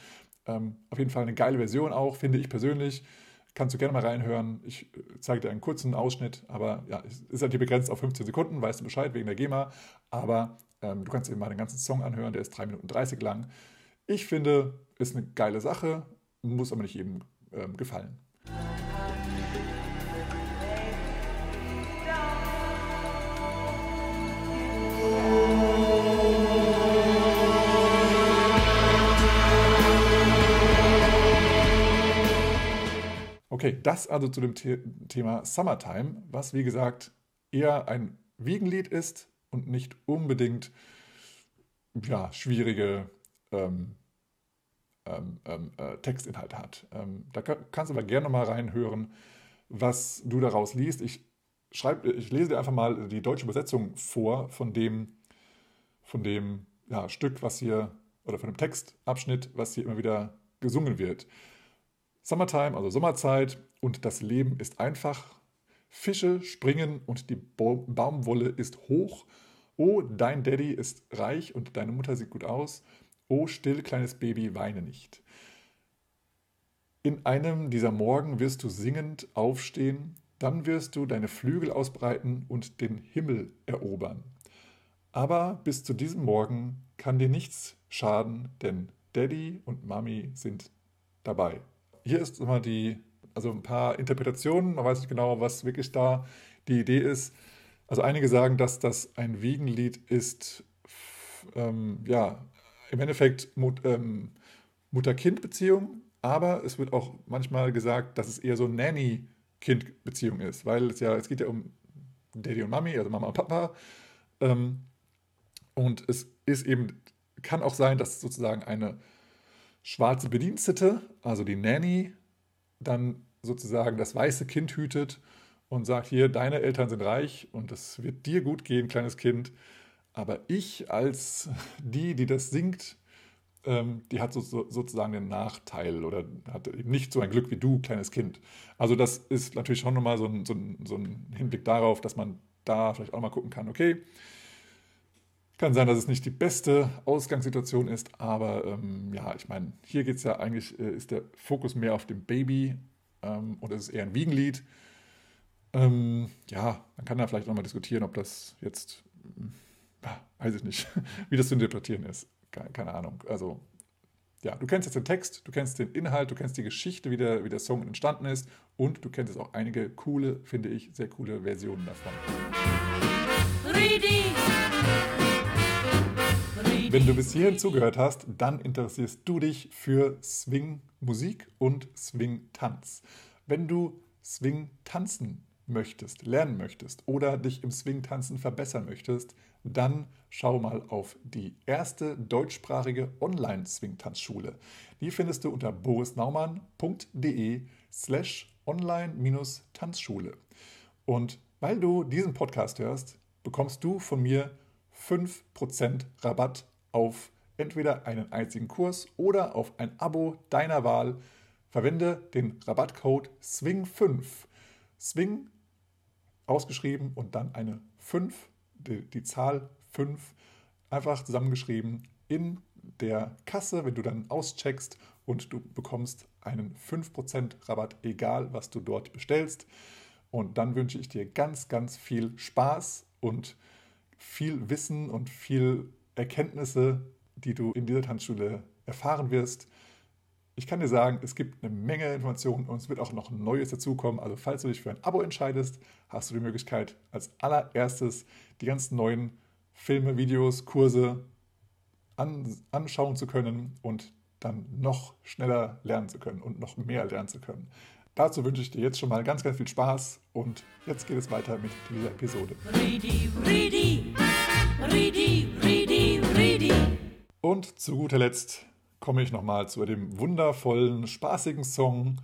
Ähm, auf jeden Fall eine geile Version auch, finde ich persönlich. Kannst du gerne mal reinhören. Ich äh, zeige dir einen kurzen Ausschnitt, aber ja, es ist halt hier begrenzt auf 15 Sekunden, weißt du Bescheid wegen der GEMA. Aber ähm, du kannst dir mal den ganzen Song anhören, der ist 3 Minuten 30 lang. Ich finde, ist eine geile Sache, muss aber nicht jedem ähm, gefallen. Okay, das also zu dem The Thema Summertime, was wie gesagt eher ein Wiegenlied ist und nicht unbedingt ja, schwierige ähm, ähm, ähm, äh, Textinhalte hat. Ähm, da kann, kannst du aber gerne mal reinhören, was du daraus liest. Ich, schreib, ich lese dir einfach mal die deutsche Übersetzung vor von dem, von dem ja, Stück, was hier, oder von dem Textabschnitt, was hier immer wieder gesungen wird. Summertime, also Sommerzeit und das Leben ist einfach. Fische springen und die Baumwolle ist hoch. Oh, dein Daddy ist reich und deine Mutter sieht gut aus. Oh, still, kleines Baby, weine nicht. In einem dieser Morgen wirst du singend aufstehen, dann wirst du deine Flügel ausbreiten und den Himmel erobern. Aber bis zu diesem Morgen kann dir nichts schaden, denn Daddy und Mami sind dabei hier ist immer die, also ein paar Interpretationen, man weiß nicht genau, was wirklich da die Idee ist. Also einige sagen, dass das ein Wiegenlied ist, ähm, ja, im Endeffekt Mut, ähm, Mutter-Kind-Beziehung, aber es wird auch manchmal gesagt, dass es eher so Nanny-Kind-Beziehung ist, weil es ja, es geht ja um Daddy und Mami, also Mama und Papa. Ähm, und es ist eben, kann auch sein, dass sozusagen eine schwarze Bedienstete, also die Nanny, dann sozusagen das weiße Kind hütet und sagt, hier, deine Eltern sind reich und es wird dir gut gehen, kleines Kind. Aber ich als die, die das singt, ähm, die hat so, so, sozusagen den Nachteil oder hat eben nicht so ein Glück wie du, kleines Kind. Also das ist natürlich schon nochmal so ein, so, ein, so ein Hinblick darauf, dass man da vielleicht auch mal gucken kann, okay, kann sein, dass es nicht die beste Ausgangssituation ist, aber ähm, ja, ich meine, hier geht es ja eigentlich, äh, ist der Fokus mehr auf dem Baby ähm, und es ist eher ein Wiegenlied. Ähm, ja, man kann da vielleicht nochmal diskutieren, ob das jetzt, ja, weiß ich nicht, wie das zu interpretieren ist keine Ahnung. Also, ja, du kennst jetzt den Text, du kennst den Inhalt, du kennst die Geschichte, wie der, wie der Song entstanden ist und du kennst jetzt auch einige coole, finde ich, sehr coole Versionen davon. Wenn du bis hierhin zugehört hast, dann interessierst du dich für Swing-Musik und Swing-Tanz. Wenn du Swing tanzen möchtest, lernen möchtest oder dich im Swing-Tanzen verbessern möchtest, dann schau mal auf die erste deutschsprachige Online-Swing-Tanzschule. Die findest du unter borisnaumann.de slash online-tanzschule. Und weil du diesen Podcast hörst, bekommst du von mir 5% Rabatt auf entweder einen einzigen Kurs oder auf ein Abo deiner Wahl. Verwende den Rabattcode SWING5. Swing ausgeschrieben und dann eine 5 die, die Zahl 5 einfach zusammengeschrieben in der Kasse, wenn du dann auscheckst und du bekommst einen 5% Rabatt, egal was du dort bestellst. Und dann wünsche ich dir ganz, ganz viel Spaß und viel Wissen und viel Erkenntnisse, die du in dieser Tanzschule erfahren wirst. Ich kann dir sagen, es gibt eine Menge Informationen und es wird auch noch Neues dazukommen. Also falls du dich für ein Abo entscheidest, hast du die Möglichkeit, als allererstes die ganzen neuen Filme, Videos, Kurse an, anschauen zu können und dann noch schneller lernen zu können und noch mehr lernen zu können. Dazu wünsche ich dir jetzt schon mal ganz, ganz viel Spaß und jetzt geht es weiter mit dieser Episode. Und zu guter Letzt komme ich nochmal zu dem wundervollen, spaßigen Song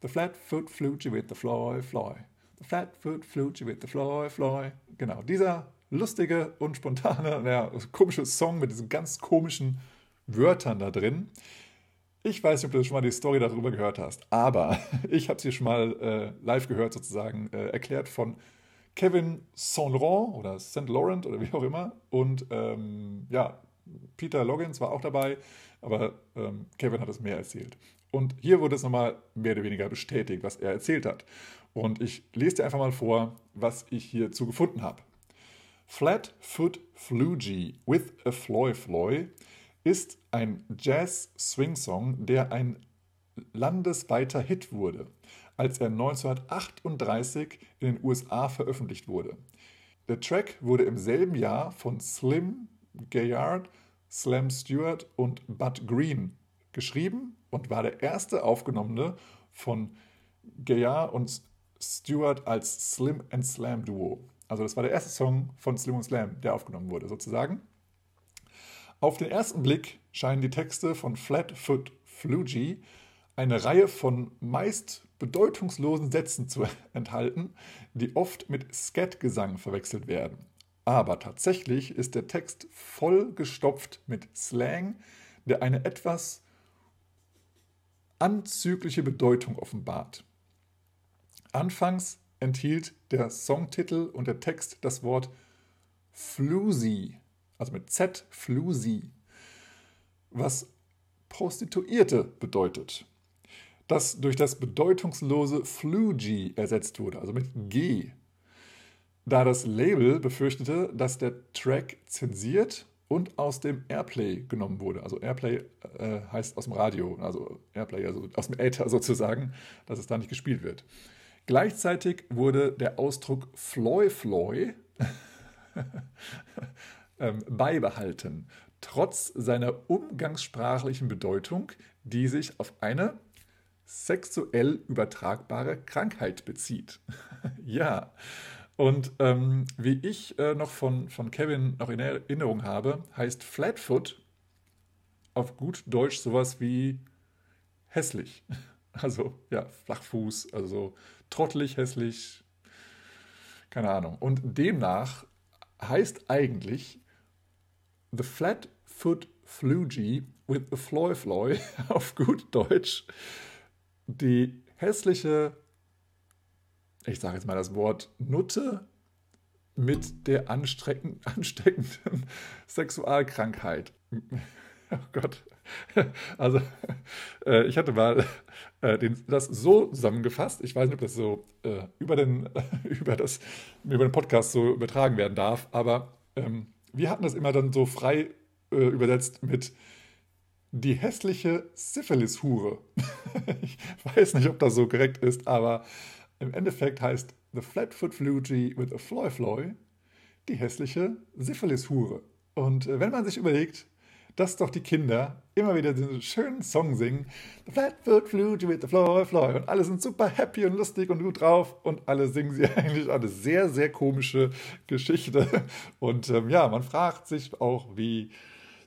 The Flatfoot Flugy with the Fly Fly. The Flatfoot Flugy with the Fly Fly. Genau, dieser lustige und spontane, ja, komische Song mit diesen ganz komischen Wörtern da drin. Ich weiß nicht, ob du schon mal die Story darüber gehört hast, aber ich habe sie schon mal äh, live gehört, sozusagen, äh, erklärt von Kevin Saint Laurent oder Saint Laurent oder wie auch immer. Und ähm, ja, Peter Loggins war auch dabei, aber ähm, Kevin hat es mehr erzählt. Und hier wurde es nochmal mehr oder weniger bestätigt, was er erzählt hat. Und ich lese dir einfach mal vor, was ich hierzu gefunden habe. Flatfoot Flugy with a Floy Floy ist ein Jazz-Swing-Song, der ein landesweiter Hit wurde, als er 1938 in den USA veröffentlicht wurde. Der Track wurde im selben Jahr von Slim Gaillard, Slam Stewart und Bud Green geschrieben und war der erste aufgenommene von Gaillard und Stewart als Slim and Slam Duo. Also das war der erste Song von Slim und Slam, der aufgenommen wurde sozusagen. Auf den ersten Blick scheinen die Texte von Flatfoot Flugy eine Reihe von meist bedeutungslosen Sätzen zu enthalten, die oft mit Scat-Gesang verwechselt werden. Aber tatsächlich ist der Text voll gestopft mit Slang, der eine etwas anzügliche Bedeutung offenbart. Anfangs enthielt der Songtitel und der Text das Wort Floozy, also mit Z, Floozy, was Prostituierte bedeutet, das durch das bedeutungslose Flugy ersetzt wurde, also mit G da das Label befürchtete, dass der Track zensiert und aus dem Airplay genommen wurde. Also Airplay äh, heißt aus dem Radio, also Airplay, also aus dem Äther sozusagen, dass es da nicht gespielt wird. Gleichzeitig wurde der Ausdruck Floy Floy ähm, beibehalten, trotz seiner umgangssprachlichen Bedeutung, die sich auf eine sexuell übertragbare Krankheit bezieht. ja, und ähm, wie ich äh, noch von, von Kevin noch in Erinnerung habe, heißt Flatfoot auf gut Deutsch sowas wie hässlich. Also ja, Flachfuß, also trottelig, hässlich, Keine Ahnung. Und demnach heißt eigentlich The Flatfoot Flugy with a Floy Floy auf gut Deutsch die hässliche, ich sage jetzt mal das Wort Nutte mit der ansteckenden Sexualkrankheit. Oh Gott. Also, äh, ich hatte mal äh, den, das so zusammengefasst. Ich weiß nicht, ob das so äh, über, den, über, das, über den Podcast so übertragen werden darf, aber ähm, wir hatten das immer dann so frei äh, übersetzt mit die hässliche Syphilis-Hure. ich weiß nicht, ob das so korrekt ist, aber im Endeffekt heißt The Flatfoot Flugy with a Floy Floy die hässliche Syphilis-Hure. Und äh, wenn man sich überlegt, dass doch die Kinder immer wieder diesen schönen Song singen. The Flatfoot Flute with the Floor, Floor. Und alle sind super happy und lustig und gut drauf. Und alle singen sie eigentlich eine sehr, sehr komische Geschichte. Und ähm, ja, man fragt sich auch, wie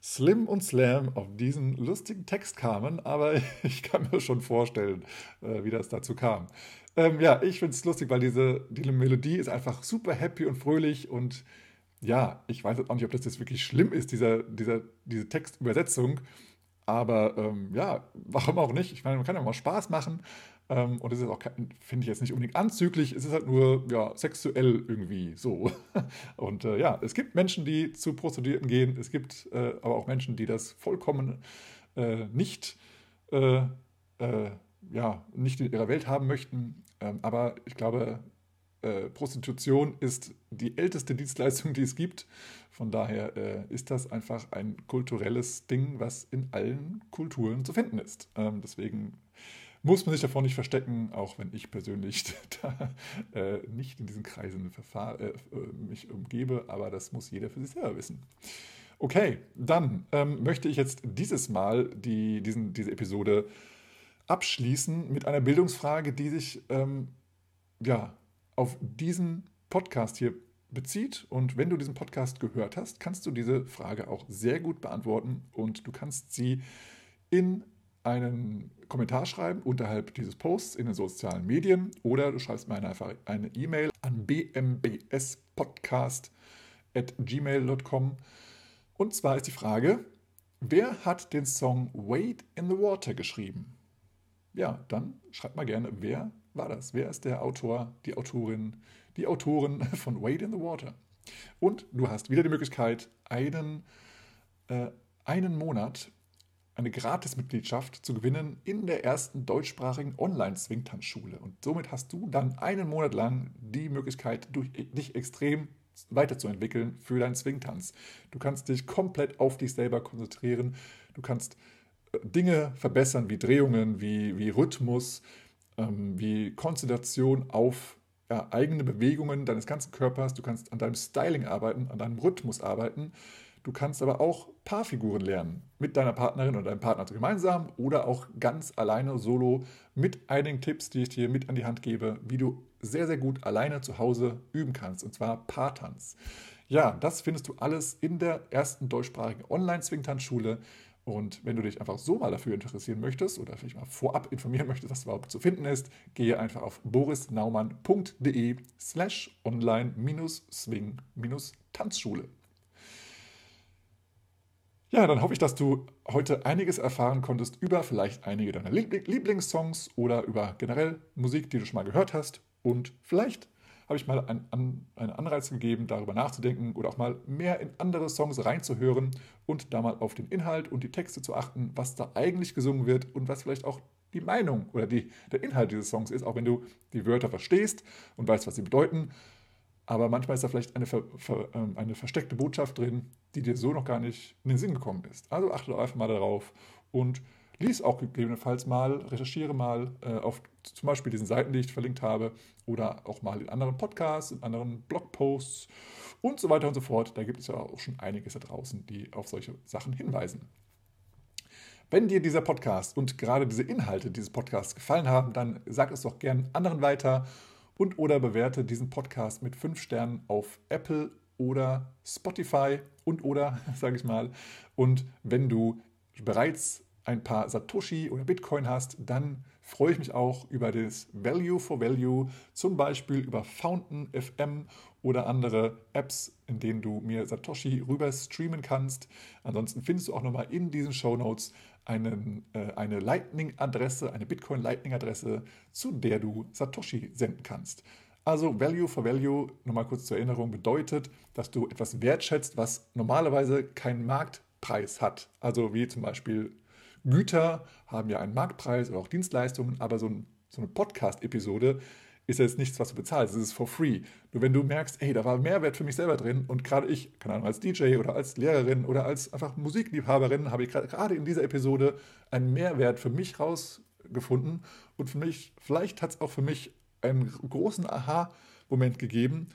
Slim und Slam auf diesen lustigen Text kamen. Aber ich kann mir schon vorstellen, äh, wie das dazu kam. Ähm, ja, ich finde es lustig, weil diese, diese Melodie ist einfach super happy und fröhlich und ja, ich weiß auch nicht, ob das jetzt wirklich schlimm ist, dieser, dieser, diese Textübersetzung. Aber ähm, ja, warum auch nicht? Ich meine, man kann ja mal Spaß machen. Ähm, und es ist auch, finde ich jetzt nicht unbedingt anzüglich. Es ist halt nur ja, sexuell irgendwie so. Und äh, ja, es gibt Menschen, die zu Prostituierten gehen. Es gibt äh, aber auch Menschen, die das vollkommen äh, nicht, äh, äh, ja, nicht in ihrer Welt haben möchten. Ähm, aber ich glaube, äh, Prostitution ist die älteste Dienstleistung, die es gibt. Von daher äh, ist das einfach ein kulturelles Ding, was in allen Kulturen zu finden ist. Ähm, deswegen muss man sich davor nicht verstecken, auch wenn ich persönlich da, äh, nicht in diesen Kreisen äh, äh, mich umgebe, aber das muss jeder für sich selber wissen. Okay, dann ähm, möchte ich jetzt dieses Mal die, diesen, diese Episode abschließen mit einer Bildungsfrage, die sich ähm, ja, auf diesen Podcast hier bezieht. Und wenn du diesen Podcast gehört hast, kannst du diese Frage auch sehr gut beantworten und du kannst sie in einen Kommentar schreiben unterhalb dieses Posts in den sozialen Medien oder du schreibst mir einfach eine E-Mail an bmbspodcast.gmail.com. Und zwar ist die Frage, wer hat den Song Wade in the Water geschrieben? Ja, dann schreibt mal gerne, wer war das? Wer ist der Autor, die Autorin, die Autoren von Wade in the Water? Und du hast wieder die Möglichkeit, einen, äh, einen Monat eine Gratismitgliedschaft zu gewinnen in der ersten deutschsprachigen Online-Swingtanzschule. Und somit hast du dann einen Monat lang die Möglichkeit, dich extrem weiterzuentwickeln für deinen Swingtanz. Du kannst dich komplett auf dich selber konzentrieren. Du kannst äh, Dinge verbessern wie Drehungen, wie, wie Rhythmus, ähm, wie Konzentration auf ja, eigene Bewegungen deines ganzen Körpers. Du kannst an deinem Styling arbeiten, an deinem Rhythmus arbeiten. Du kannst aber auch Paarfiguren lernen mit deiner Partnerin oder deinem Partner gemeinsam oder auch ganz alleine solo mit einigen Tipps, die ich dir mit an die Hand gebe, wie du sehr, sehr gut alleine zu Hause üben kannst und zwar Paartanz. Ja, das findest du alles in der ersten deutschsprachigen Online-Swingtanzschule. Und wenn du dich einfach so mal dafür interessieren möchtest oder vielleicht mal vorab informieren möchtest, was überhaupt zu finden ist, gehe einfach auf borisnaumann.de slash online-swing-tanzschule. Ja, dann hoffe ich, dass du heute einiges erfahren konntest über vielleicht einige deiner Lieblingssongs oder über generell Musik, die du schon mal gehört hast. Und vielleicht habe ich mal einen, Anreiz gegeben, darüber nachzudenken oder auch mal mehr in andere Songs reinzuhören und da mal auf den Inhalt und die Texte zu achten, was da eigentlich gesungen wird und was vielleicht auch die Meinung oder die, der Inhalt dieses Songs ist, auch wenn du die Wörter verstehst und weißt, was sie bedeuten. Aber manchmal ist da vielleicht eine, ähm, eine versteckte Botschaft drin, die dir so noch gar nicht in den Sinn gekommen ist. Also achte einfach mal darauf und lies auch gegebenenfalls mal, recherchiere mal äh, auf zum Beispiel diesen Seiten, die ich verlinkt habe, oder auch mal in anderen Podcasts, in anderen Blogposts und so weiter und so fort. Da gibt es ja auch schon einiges da draußen, die auf solche Sachen hinweisen. Wenn dir dieser Podcast und gerade diese Inhalte dieses Podcasts gefallen haben, dann sag es doch gern anderen weiter und oder bewerte diesen Podcast mit fünf Sternen auf Apple oder Spotify und oder, sage ich mal. Und wenn du bereits ein paar Satoshi oder Bitcoin hast, dann freue ich mich auch über das Value for Value, zum Beispiel über Fountain FM oder andere Apps, in denen du mir Satoshi rüber streamen kannst. Ansonsten findest du auch nochmal in diesen Show Notes einen, äh, eine Lightning-Adresse, eine Bitcoin-Lightning-Adresse, zu der du Satoshi senden kannst. Also Value for Value, nochmal kurz zur Erinnerung, bedeutet, dass du etwas wertschätzt, was normalerweise keinen Marktpreis hat. Also wie zum Beispiel Güter haben ja einen Marktpreis oder auch Dienstleistungen, aber so, ein, so eine Podcast-Episode ist jetzt nichts, was du bezahlst. Es ist for free. Nur wenn du merkst, hey, da war Mehrwert für mich selber drin und gerade ich, keine Ahnung, als DJ oder als Lehrerin oder als einfach Musikliebhaberin habe ich gerade in dieser Episode einen Mehrwert für mich rausgefunden und für mich, vielleicht hat es auch für mich einen großen Aha-Moment gegeben.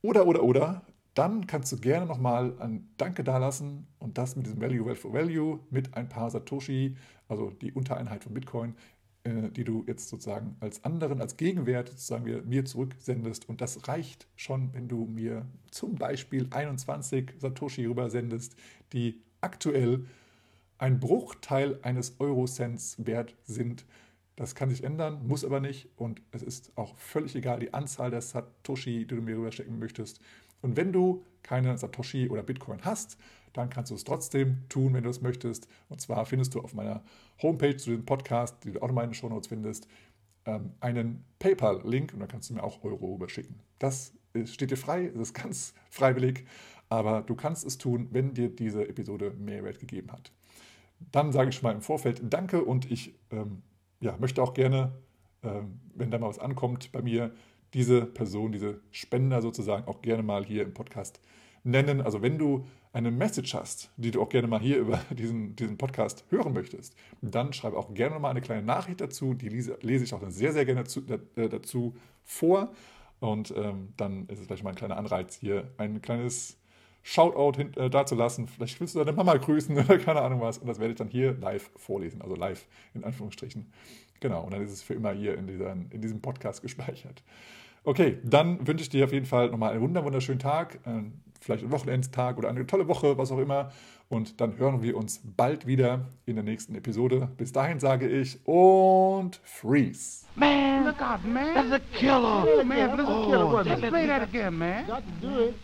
Oder, oder, oder, dann kannst du gerne nochmal ein Danke dalassen und das mit diesem Value for Value mit ein paar Satoshi, also die Untereinheit von Bitcoin, äh, die du jetzt sozusagen als anderen, als Gegenwert sozusagen mir zurücksendest. Und das reicht schon, wenn du mir zum Beispiel 21 Satoshi rübersendest, die aktuell ein Bruchteil eines Eurocents wert sind. Das kann sich ändern, muss aber nicht. Und es ist auch völlig egal, die Anzahl der Satoshi, die du mir rüberstecken möchtest. Und wenn du keine Satoshi oder Bitcoin hast, dann kannst du es trotzdem tun, wenn du es möchtest. Und zwar findest du auf meiner Homepage zu diesem Podcast, die du auch nochmal in den Show Notes findest, ähm, einen PayPal-Link und dann kannst du mir auch Euro rüberschicken. Das steht dir frei, es ist ganz freiwillig, aber du kannst es tun, wenn dir diese Episode Mehrwert gegeben hat. Dann sage ich schon mal im Vorfeld Danke und ich ähm, ja, möchte auch gerne, ähm, wenn da mal was ankommt bei mir, diese Person, diese Spender sozusagen auch gerne mal hier im Podcast nennen. Also wenn du eine Message hast, die du auch gerne mal hier über diesen, diesen Podcast hören möchtest, dann schreib auch gerne mal eine kleine Nachricht dazu. Die lese, lese ich auch sehr, sehr gerne dazu, äh, dazu vor. Und ähm, dann ist es vielleicht mal ein kleiner Anreiz, hier ein kleines Shoutout hin, äh, dazulassen. Vielleicht willst du deine Mama grüßen oder keine Ahnung was. Und das werde ich dann hier live vorlesen, also live in Anführungsstrichen. Genau, und dann ist es für immer hier in, dieser, in diesem Podcast gespeichert. Okay, dann wünsche ich dir auf jeden Fall nochmal einen wunderschönen Tag, äh, vielleicht einen Wochenendstag oder eine tolle Woche, was auch immer. Und dann hören wir uns bald wieder in der nächsten Episode. Bis dahin sage ich und freeze. Man, look out, man. That's a killer. Oh, man, that's a killer. Oh, Let's play that again, man. Got to do it.